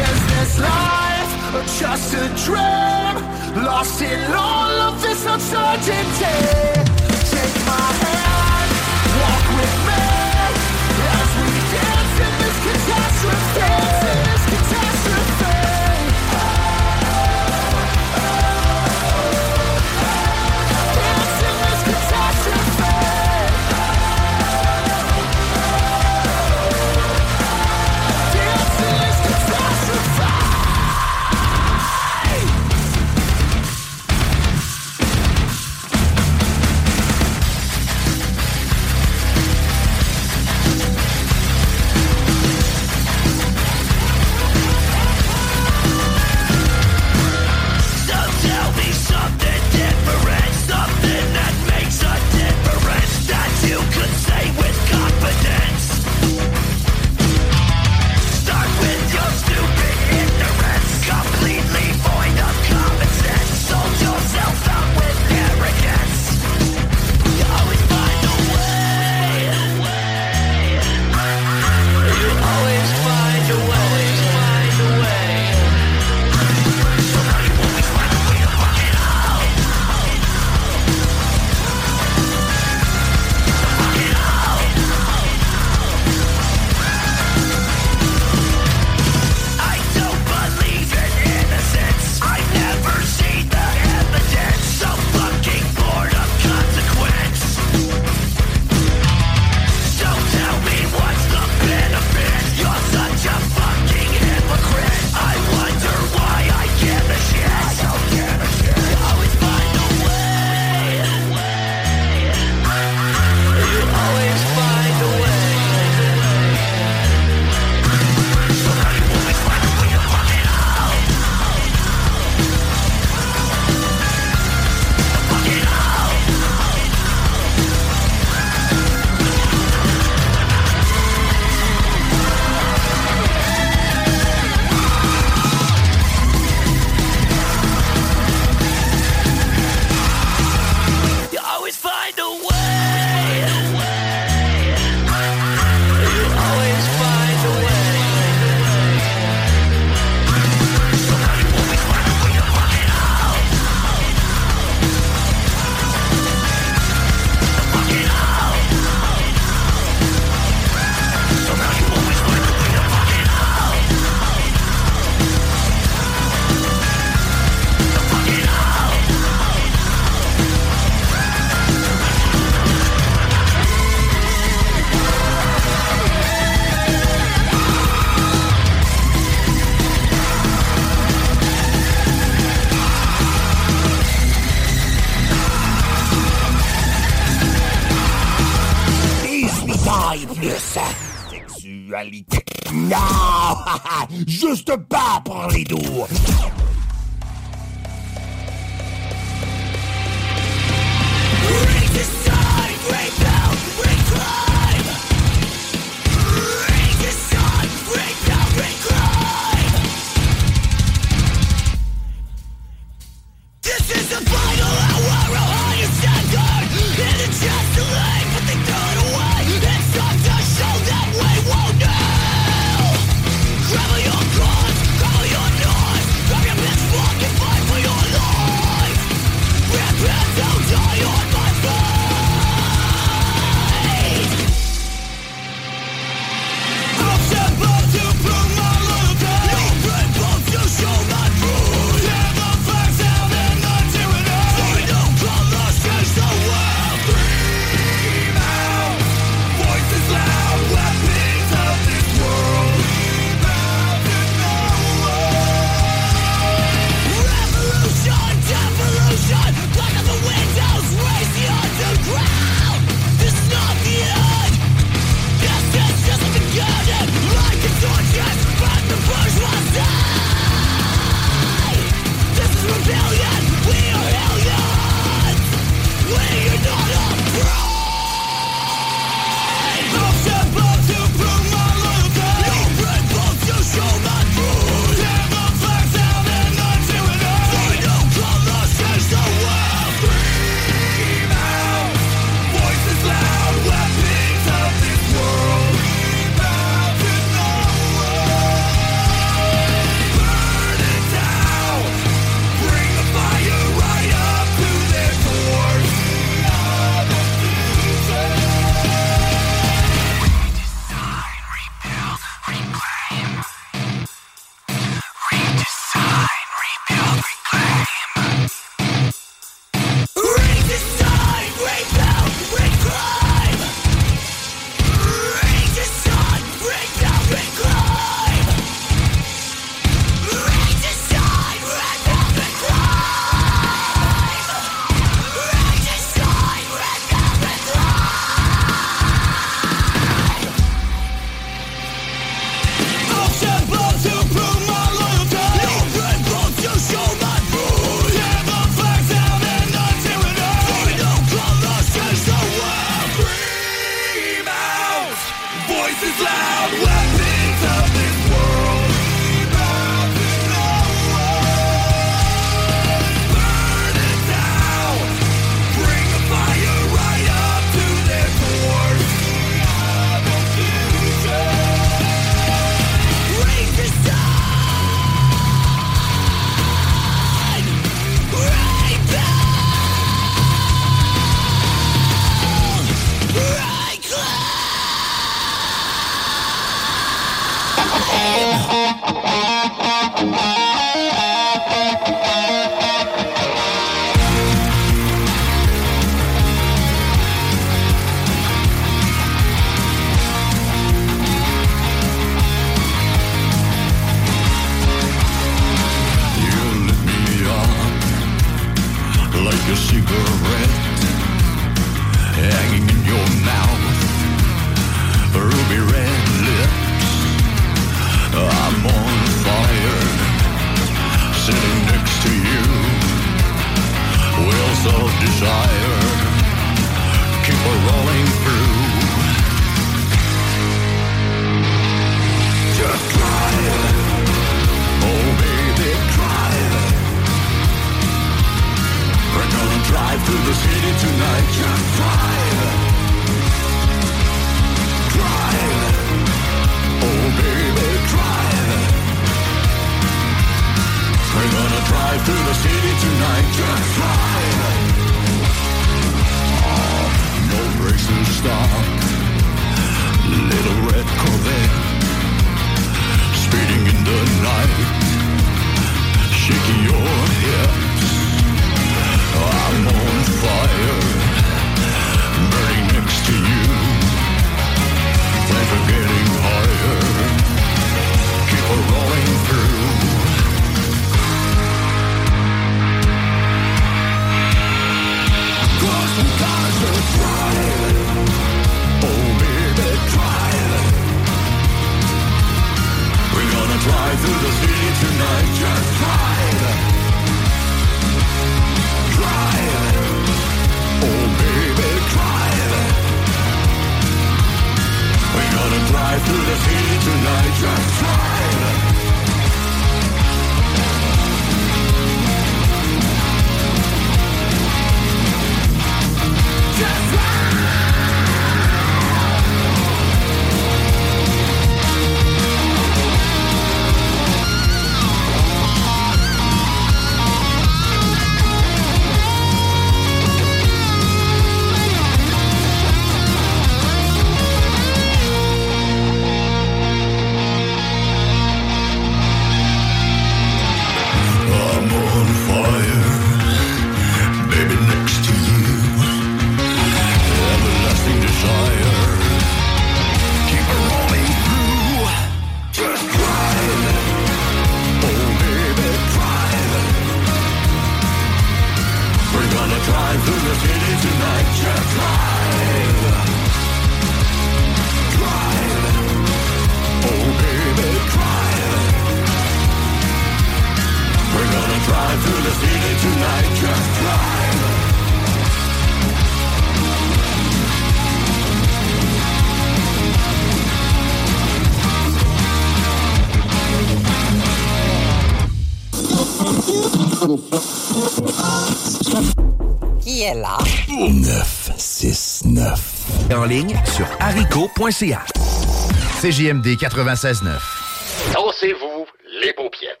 CJMD 96.9. Dansez-vous les paupiètes.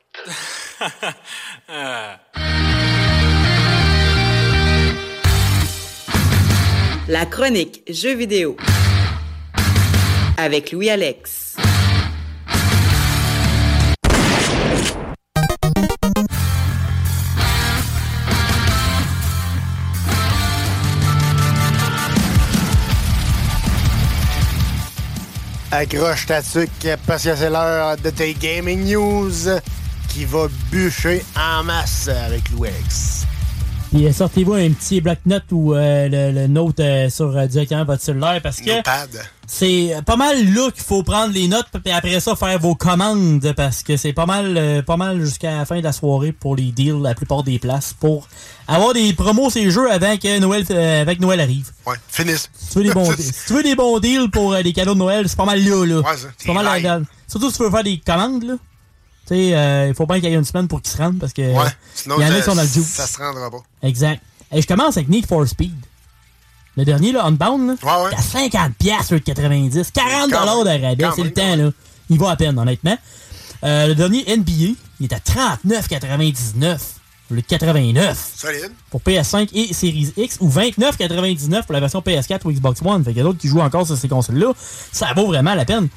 La chronique Jeux vidéo avec Louis-Alex. Accroche ta tuque parce que c'est l'heure de tes gaming news qui va bûcher en masse avec l'UX. Puis euh, sortez-vous un petit bloc note ou euh, le, le note euh, sur euh, directement votre cellulaire parce que c'est pas mal là qu'il faut prendre les notes puis après ça faire vos commandes parce que c'est pas mal pas mal jusqu'à la fin de la soirée pour les deals la plupart des places pour avoir des promos ces jeux avant que Noël avec Noël arrive. Ouais, finisse. Si tu veux des bons, si tu veux des bons deals pour des cadeaux de Noël, c'est pas mal là là. Ouais, c'est pas mal la- Surtout si tu veux faire des commandes là. Tu sais, euh, il faut bien qu'il y ait une semaine pour qu'ils se rendent parce que Ouais. Sinon, y en a ça- qui sont dans le juice. ça se rendra pas. Exact. Et je commence avec Need for Speed. Le dernier, là, Unbound, là, t'as 50 piastres, 90, 40 dollars de rabais, c'est le temps, là. Il va à peine, honnêtement. Euh, le dernier NBA, il est à 39,99 au lieu de 89 Solide. pour PS5 et Series X ou 29,99 pour la version PS4 ou Xbox One. Fait qu'il y a d'autres qui jouent encore sur ces consoles-là. Ça vaut vraiment la peine.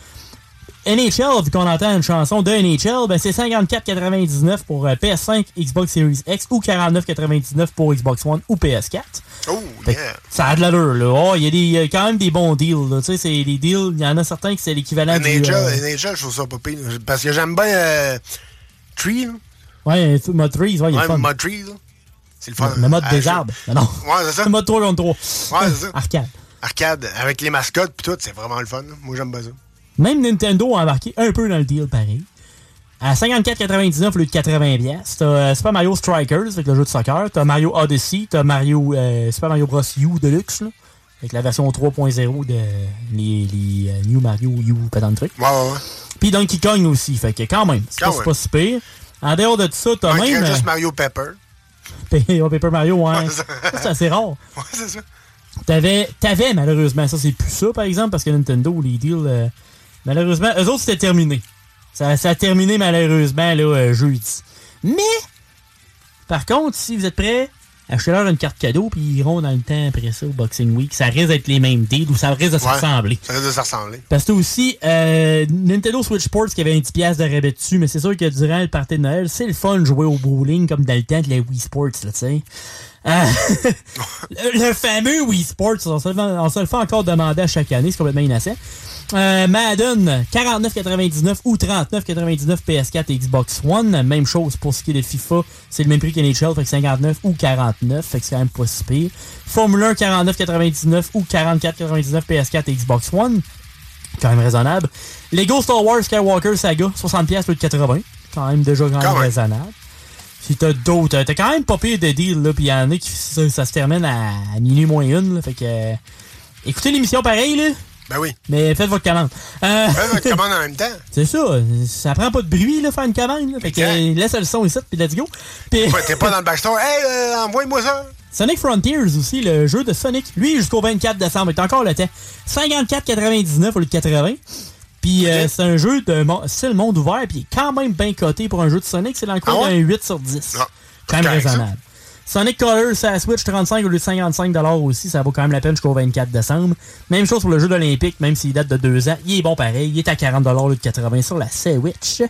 NHL, vu qu'on entend une chanson de NHL, ben c'est 54,99 pour euh, PS5, Xbox Series X ou 49,99 pour Xbox One ou PS4. Oh, que Ça a de l'allure, là. Oh, il y a des- quand même des bons deals, là. Tu sais, c'est des deals, il y en a certains que c'est l'équivalent du... NHL, euh, NHL, je trouve ça pas pire. Parce que j'aime bien euh, Tree, là. ouais, mode 3, ouais, il est Ouais, fun. Mode Tree, là. C'est le fun. Le mode des arbres. Non, non. Ouais, c'est ça. Le mode 3 contre 3. Ouais, c'est ça. Arcade. Arcade, avec les mascottes pis tout, c'est vraiment le fun. là. Moi, j'aime bien ça. Même Nintendo a embarqué un peu dans le deal pareil. À 54,99 au lieu de 80 pièces. T'as euh, Super Mario Strikers avec le jeu de soccer. T'as Mario Odyssey. T'as Mario euh, Super Mario Bros. U Deluxe là, avec la version 3.0 de les, les euh, New Mario U pas le truc. Ouais, ouais, ouais. Puis Donkey Kong aussi. Fait que quand même, c'est pas, pas si pire. En dehors de tout ça, t'as Ouais, même... juste euh, Mario Pepper. Paper Paper Mario, ouais. C'est assez rare. Ouais, c'est ça. T'avais, t'avais malheureusement, ça c'est plus ça par exemple, parce que Nintendo, les deals, euh, malheureusement, eux autres c'était terminé. Ça, ça a terminé malheureusement là, euh, jeudi. Mais, par contre, si vous êtes prêts, achetez-leur une carte cadeau, puis ils iront dans le temps après ça au Boxing Week. Ça risque d'être les mêmes deals ou ça risque de se Ouais, ressembler. Ça risque de se ressembler. Parce que aussi euh, Nintendo Switch Sports qui avait un petit pièce de rabais dessus, mais c'est sûr que durant le party de Noël, c'est le fun de jouer au bowling comme dans le temps de la Wii Sports, là, tu sais. Euh, le, le fameux Wii Sports, on se, le, fait- on se le fait encore demander à chaque année, c'est complètement innocent. Euh, Madden, 49,99 ou 39,99 PS4 et Xbox One. Même chose pour ce qui est de FIFA. C'est le même prix qu'NHL, fait que 59 ou 49, fait que c'est quand même pas si pire. Formula 1, 49,99 ou 44,99 PS4 et Xbox One. Quand même raisonnable. Lego Star Wars Skywalker Saga, 60$ pièces de 80. Quand même déjà quand, Quand même raisonnable. Si t'as d'autres, t'as quand même pas pire de deals, là, pis y en a qui, ça, ça se termine à, à minuit moins une, là, fait que, euh, écoutez l'émission pareil, là. Ben oui. Mais faites votre commande. Euh, Fais votre commande en même temps. c'est ça, ça prend pas de bruit, là, faire une commande, là. Fait que, euh, laisse le son ici, puis let's go. Puis, T'es pas dans le backstore. Hey, euh, envoie-moi ça. Sonic Frontiers aussi, le jeu de Sonic, lui jusqu'au 24 décembre, il est encore le temps. 54,99 au lieu de 80. Puis euh, c'est un jeu de mon- style monde ouvert, puis il est quand même bien coté pour un jeu de Sonic, c'est dans le coin Ah ouais? d'un 8 sur 10. Ah, quand même ça. Sonic Colors, ça Switch 35 au lieu de 55 aussi, ça vaut quand même la peine jusqu'au 24 décembre. Même chose pour le jeu olympique, même s'il date de 2 ans, il est bon pareil, il est à 40 au lieu de 80 sur la Switch.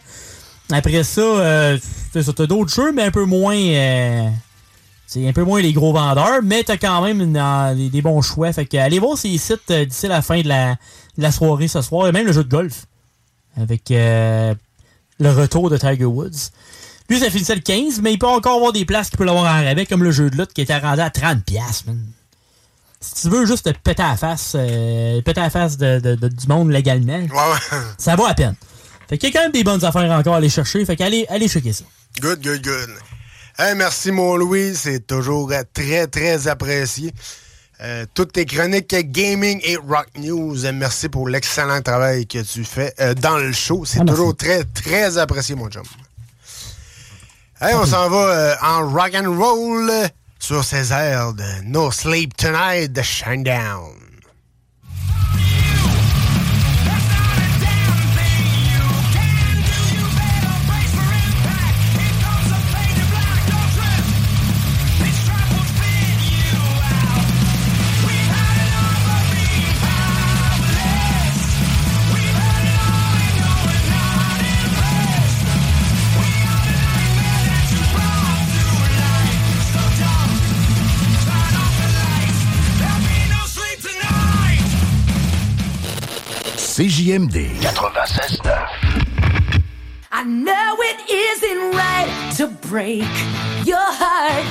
Après ça, euh, t'as d'autres jeux, mais un peu moins... euh, c'est un peu moins les gros vendeurs, mais t'as quand même des bons choix. Fait que allez voir ces sites euh, d'ici la fin de la, de la soirée ce soir. Et même le jeu de golf. Avec euh, le retour de Tiger Woods. Lui, ça finissait le 15, mais il peut encore avoir des places qui peuvent l'avoir en rabais, comme le jeu de lutte qui était rendu à 30$, piastres, man. Si tu veux juste te péter à la face, euh, péter à la face de, de- de- du monde légalement, Ouais, ouais. ça vaut à peine. Fait qu'il y a quand même des bonnes affaires encore à aller chercher. Fait qu'allez allez checker ça. Good, good, good. Hey, merci, mon Louis. C'est toujours euh, très, très apprécié. Euh, toutes tes chroniques gaming et rock news. Merci pour l'excellent travail que tu fais euh, dans le show. C'est Ah, toujours très, très apprécié, mon chum. Hey, on s'en va euh, en rock and roll sur ces airs de No Sleep Tonight de Shinedown. CJMD 96.9. I know it isn't right to break your heart.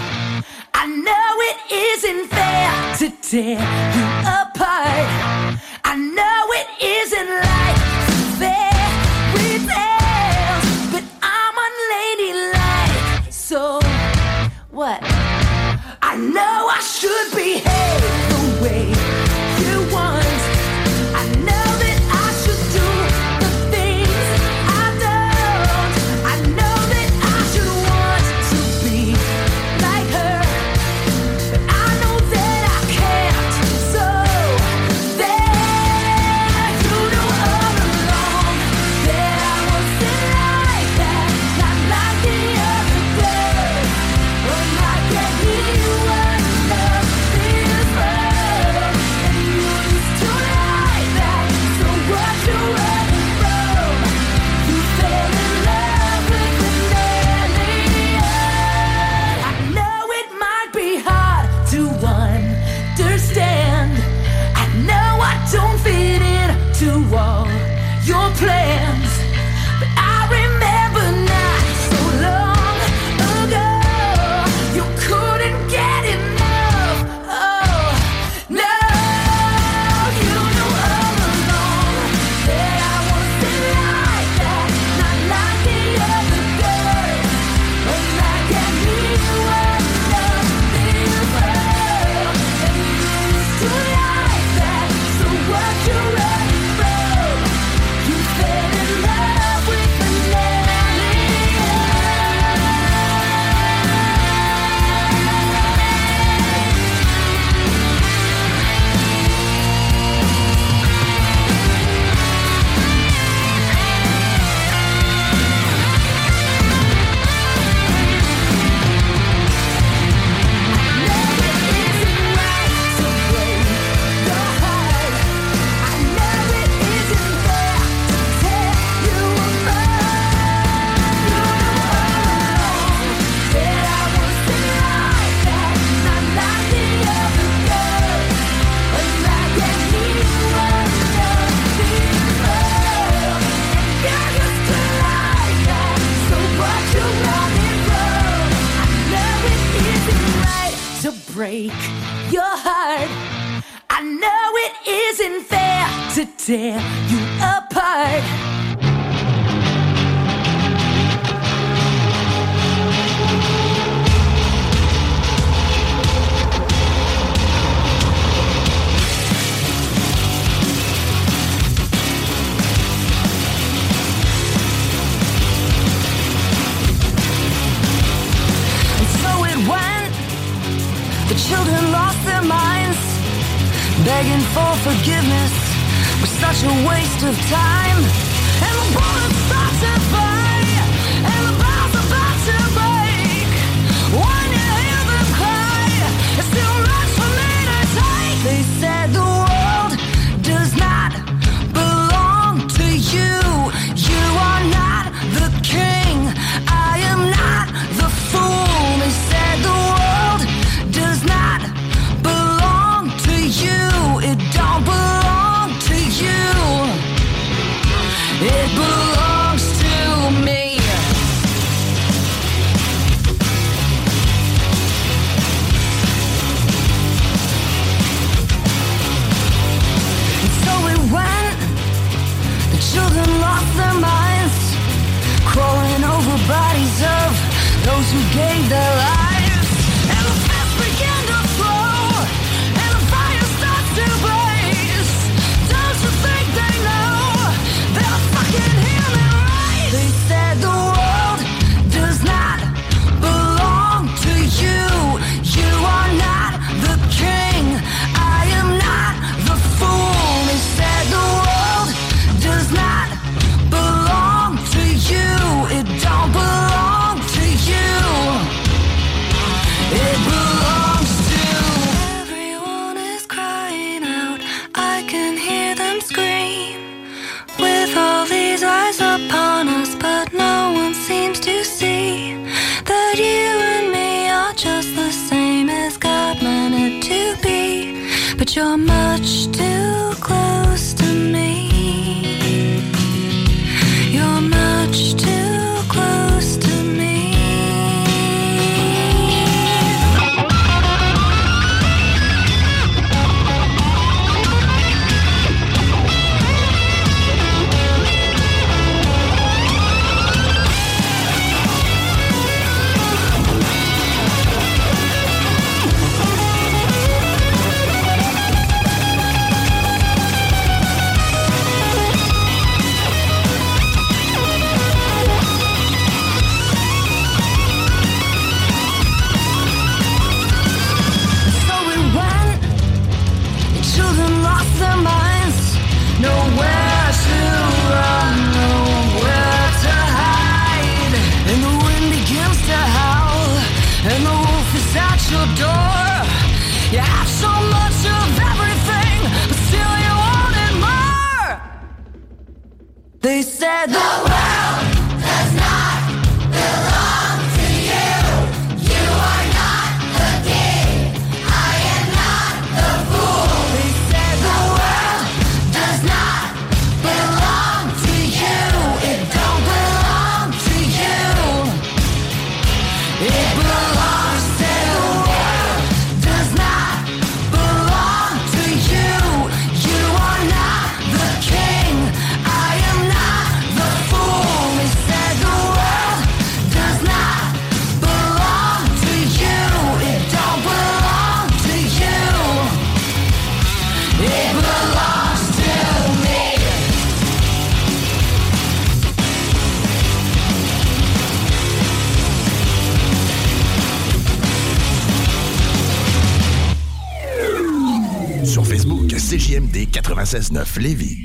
I know it isn't fair to tear you apart. I know it isn't like fairy tales, but I'm unladylike. So what? I know I should behave. too close to me. said. 96.9 Lévis.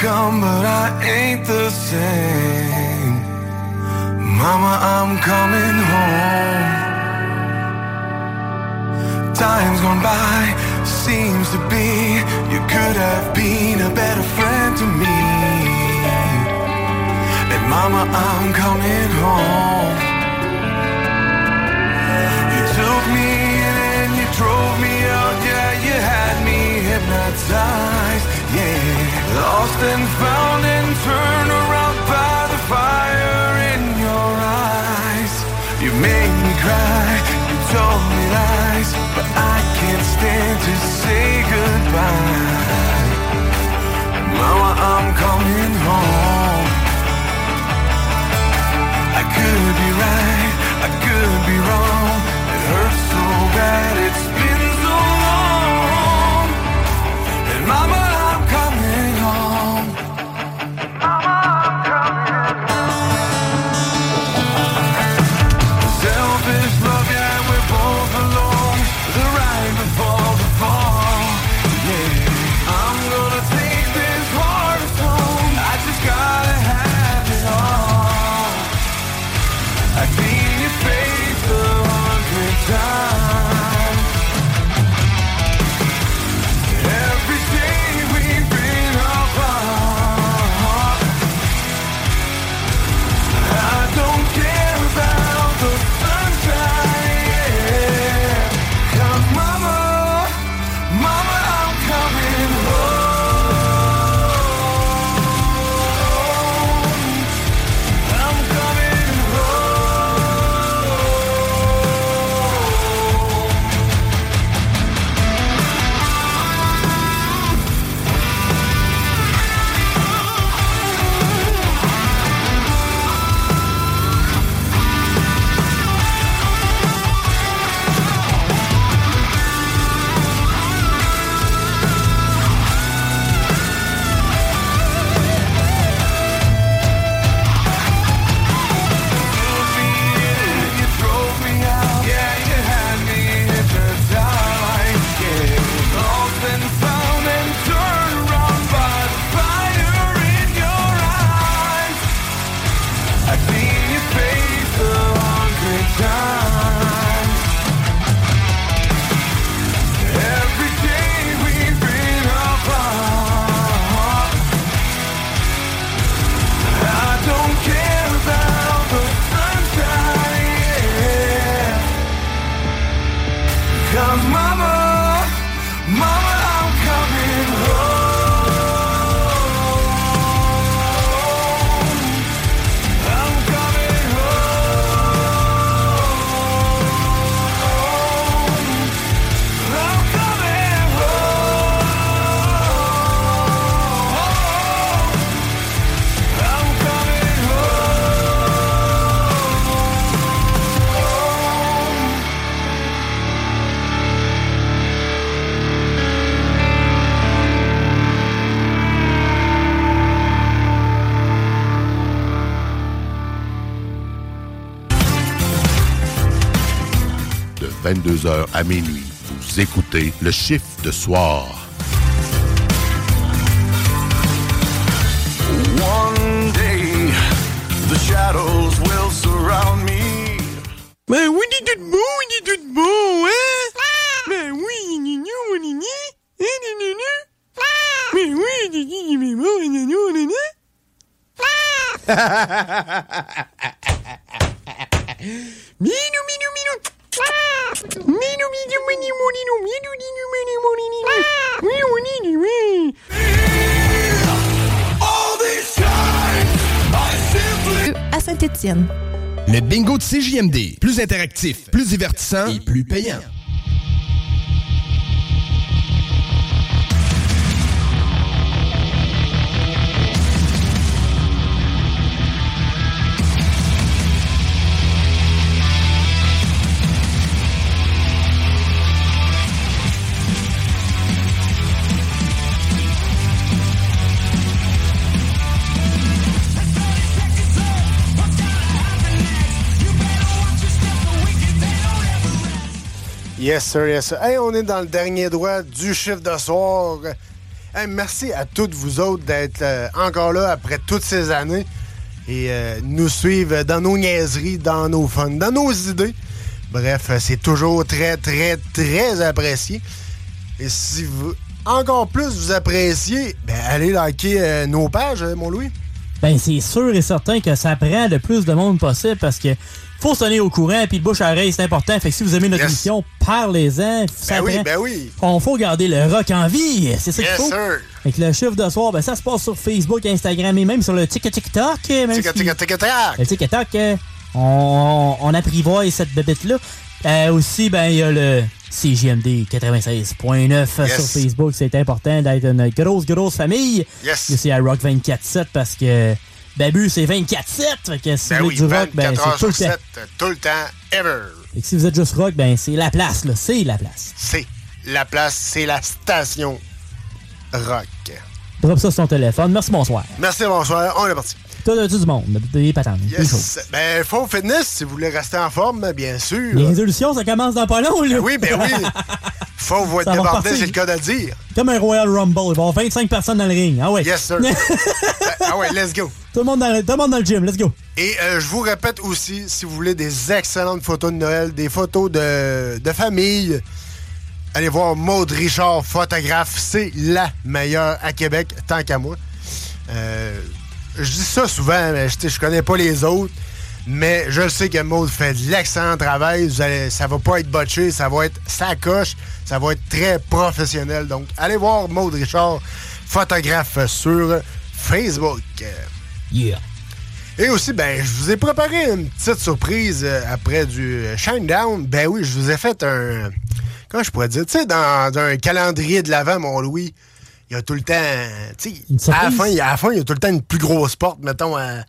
come, but I ain't You made me cry, you told me lies, but I can't stand to see. 22h à minuit. Vous écoutez le chiffre de soir. One day, the shadows will surround me. Oui, hein? Oui. Mais oui. Le bingo de CJMD, plus interactif, plus divertissant et plus payant. Yes, sir, yes, sir. Hey, on est dans le dernier droit du chiffre de soir. Hey, merci à toutes vous autres d'être euh, encore là après toutes ces années et euh, nous suivre dans nos niaiseries, dans nos fun, dans nos idées. Bref, euh, c'est toujours très, très, très apprécié. Et si vous encore plus vous appréciez, ben, allez liker nos pages, hein, mon Louis. Ben, c'est sûr et certain que ça prend le plus de monde possible parce que faut sonner au courant, puis le bouche à oreille, c'est important. Fait que si vous aimez notre Yes. émission, parlez-en. Ben oui, ben oui. On faut garder le rock en vie. C'est ça qu'il Yes, faut. sir. Fait que le chiffre de soir, ben, ça se passe sur Facebook, Instagram et même sur le TikTok. Le TikTok, on, on apprivoise cette bébête-là. Euh, aussi, ben, il y a le CGMD 96.9 sur. Facebook. C'est important d'être une grosse, grosse famille. Yes. Il y a aussi à Rock 24-7 parce que Babu, c'est 24-7. Fait que si Ben vous oui, du rock, ben, 24 heures c'est tout le sur temps. 7, euh, tout le temps, ever. Que si vous êtes juste rock, ben, c'est la place, là. C'est la place. C'est la place, c'est la station rock. Drop ça sur ton téléphone. Merci, bonsoir. Merci, bonsoir, on est parti. As-tu du monde? Des patentes. des choses. Yes. Ben, faut fitness si vous voulez rester en forme, bien sûr. Les résolutions, ça commence dans pas long, là. Ben oui, ben oui. Faut vous être débordé, c'est le cas de le dire. Comme un Royal Rumble. Il va y avoir 25 personnes dans le ring. Ah ouais. Yes, sir. Ben, ah ouais, let's go. Tout le monde dans le, tout le, monde dans le gym. Let's go. Et euh, je vous répète aussi, si vous voulez des excellentes photos de Noël, des photos de, de famille, allez voir Maude Richard, photographe. C'est la meilleure à Québec, tant qu'à moi. Euh, je dis ça souvent, mais je, je connais pas les autres. Mais je sais que Maude fait de l'excellent travail. Vous allez, ça va pas être botché, ça va être sa coche, ça va être très professionnel. Donc, allez voir Maude Richard, photographe sur Facebook. Yeah. Et aussi, ben, je vous ai préparé une petite surprise euh, après du euh, Shinedown. Ben oui, je vous ai fait un. Comment je pourrais dire? Tu sais, dans, dans un calendrier de l'avant, mon Louis, il y a tout le temps. À la, fin, il y a- à la fin, il y a tout le temps une plus grosse porte, mettons, avec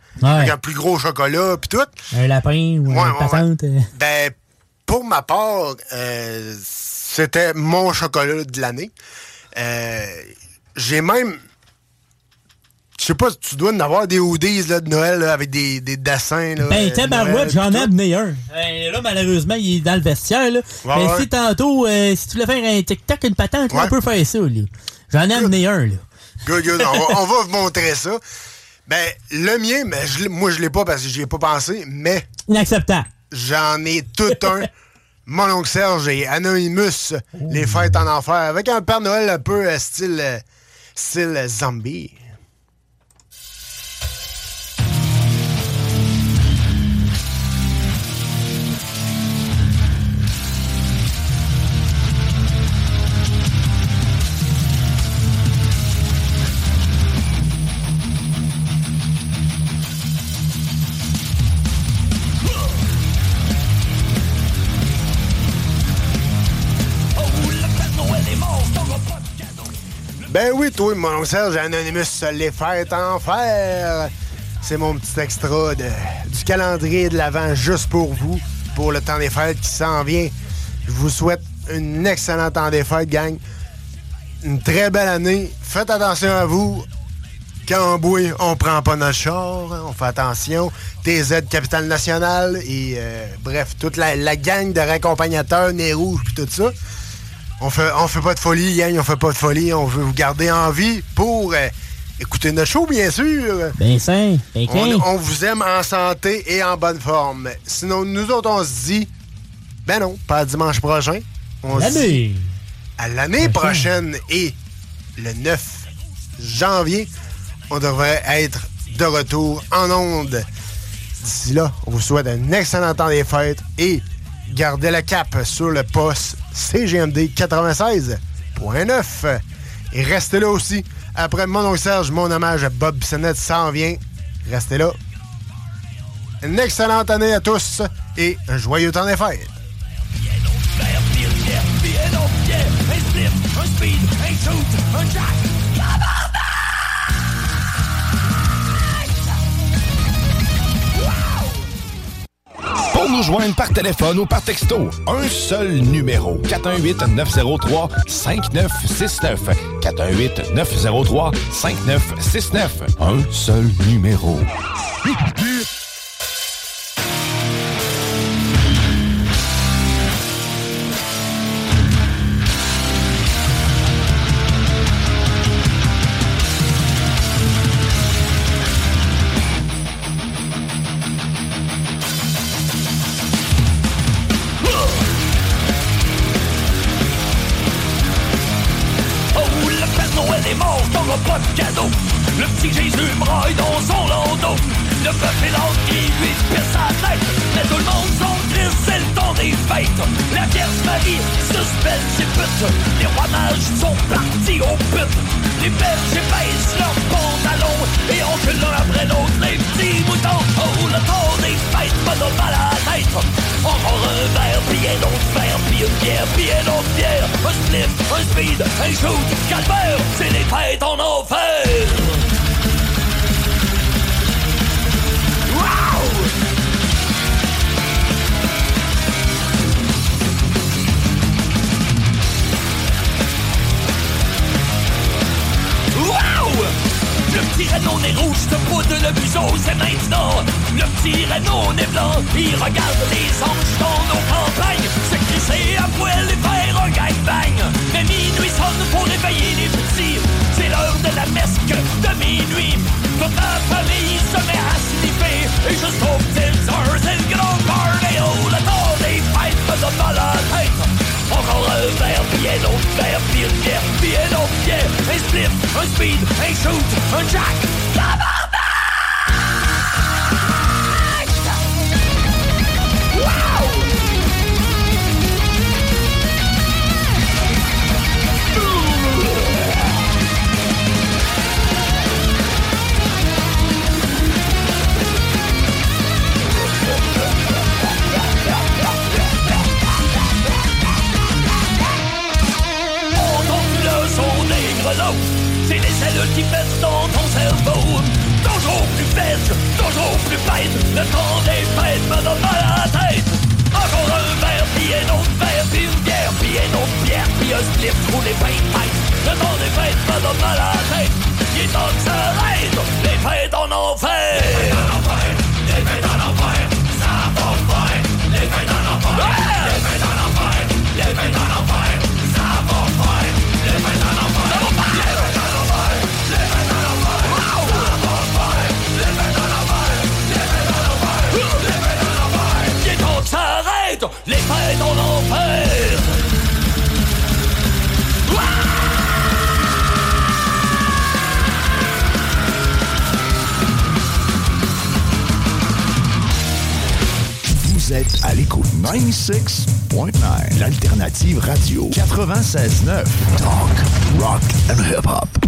un plus gros chocolat, puis tout. Un lapin ou Ouais, une patente. euh. Ben, pour ma part, euh, c'était mon chocolat de l'année. Euh, J'ai même. Je sais pas, tu dois en avoir des hoodies là, de Noël là, avec des, des dessins. Là, Ben, euh, tabarouette, j'en ai amené un. Ben, là, malheureusement, il est dans le vestiaire, là. Ouais, Mais ouais. si tantôt, euh, si tu voulais faire un TikTok, une patente, Ouais. on peut faire ça. J'en ai amené un, là. Good, good. On va, on va vous montrer ça. Ben, le mien, mais je moi, je l'ai pas parce que j'y ai pas pensé, mais Inacceptable. j'en ai tout un. Mon oncle Serge et Anonymous, les fêtes en enfer, avec un Père Noël un peu euh, style, style zombie. Oui, toi, mon Serge et Anonymous, les fêtes en fer. C'est mon petit extra du calendrier de l'Avent juste pour vous, pour le temps des fêtes qui s'en vient. Je vous souhaite une excellente temps des fêtes, gang. Une très belle année. Faites attention à vous. Quand on bouille, on prend pas notre char. hein, On fait attention. TZ Capitale Nationale et euh, bref, toute la, gang de raccompagnateurs, nez rouges puis tout ça. On fait, on fait pas de folie, gang, on fait pas de folie. On veut vous garder en vie pour euh, écouter notre show, bien sûr. Ben, sain, ben, On, on vous aime en santé et en bonne forme. Sinon, nous autres, on se dit, ben non, pas dimanche prochain. On se dit à l'année prochaine et le 9 janvier, on devrait être de retour en onde. D'ici là, on vous souhaite un excellent temps des fêtes et gardez le cap sur le poste CGMD 96.9. Et restez là aussi. Après mon Serge, mon hommage à Bob Bissonnette s'en vient. Restez là. Une excellente année à tous et un joyeux temps des fêtes. Nous joindre par téléphone ou par texto, un seul numéro. 418-903-5969. 418-903-5969. Un seul numéro. Spliff, un speed, un shoot, calvaire C'est les fêtes en enfer petit Renault est rouge, te poudre le museau, c'est maintenant. Le petit Renault est blanc, il regarde les anges dans nos campagnes. C'est crissé à poil et faire un gangbang. Mais minuit sonne pour réveiller les petits. C'est l'heure de la mesque de minuit. Toute famille se met à sniffer Et jusqu'aux petites heures, c'est le grand party Oh, le temps des fêtes me donne mal à la tête encore un verre, puis un autre verre, puis une bière, puis un autre Un spliff, un speed, un shoot, un jack Tabarnak! Wow! Qui pèsent dans ton cerveau Toujours plus belge, toujours plus bête Le temps des fêtes me donne mal à la tête. Encore un verre, puis un autre verre, puis une bière, puis un autre bière, puis un slip pour les fêtes têtes Le temps des fêtes me donne mal à la tête. Il est temps que les fêtes en enfer Les fêtes en enfer, les fêtes en enfer Ça va faire, les fêtes en enfer Les fêtes en enfer, les fêtes en enfer Vous êtes à l'écoute 96.9, l'alternative radio 96.9. Talk, rock and hip-hop.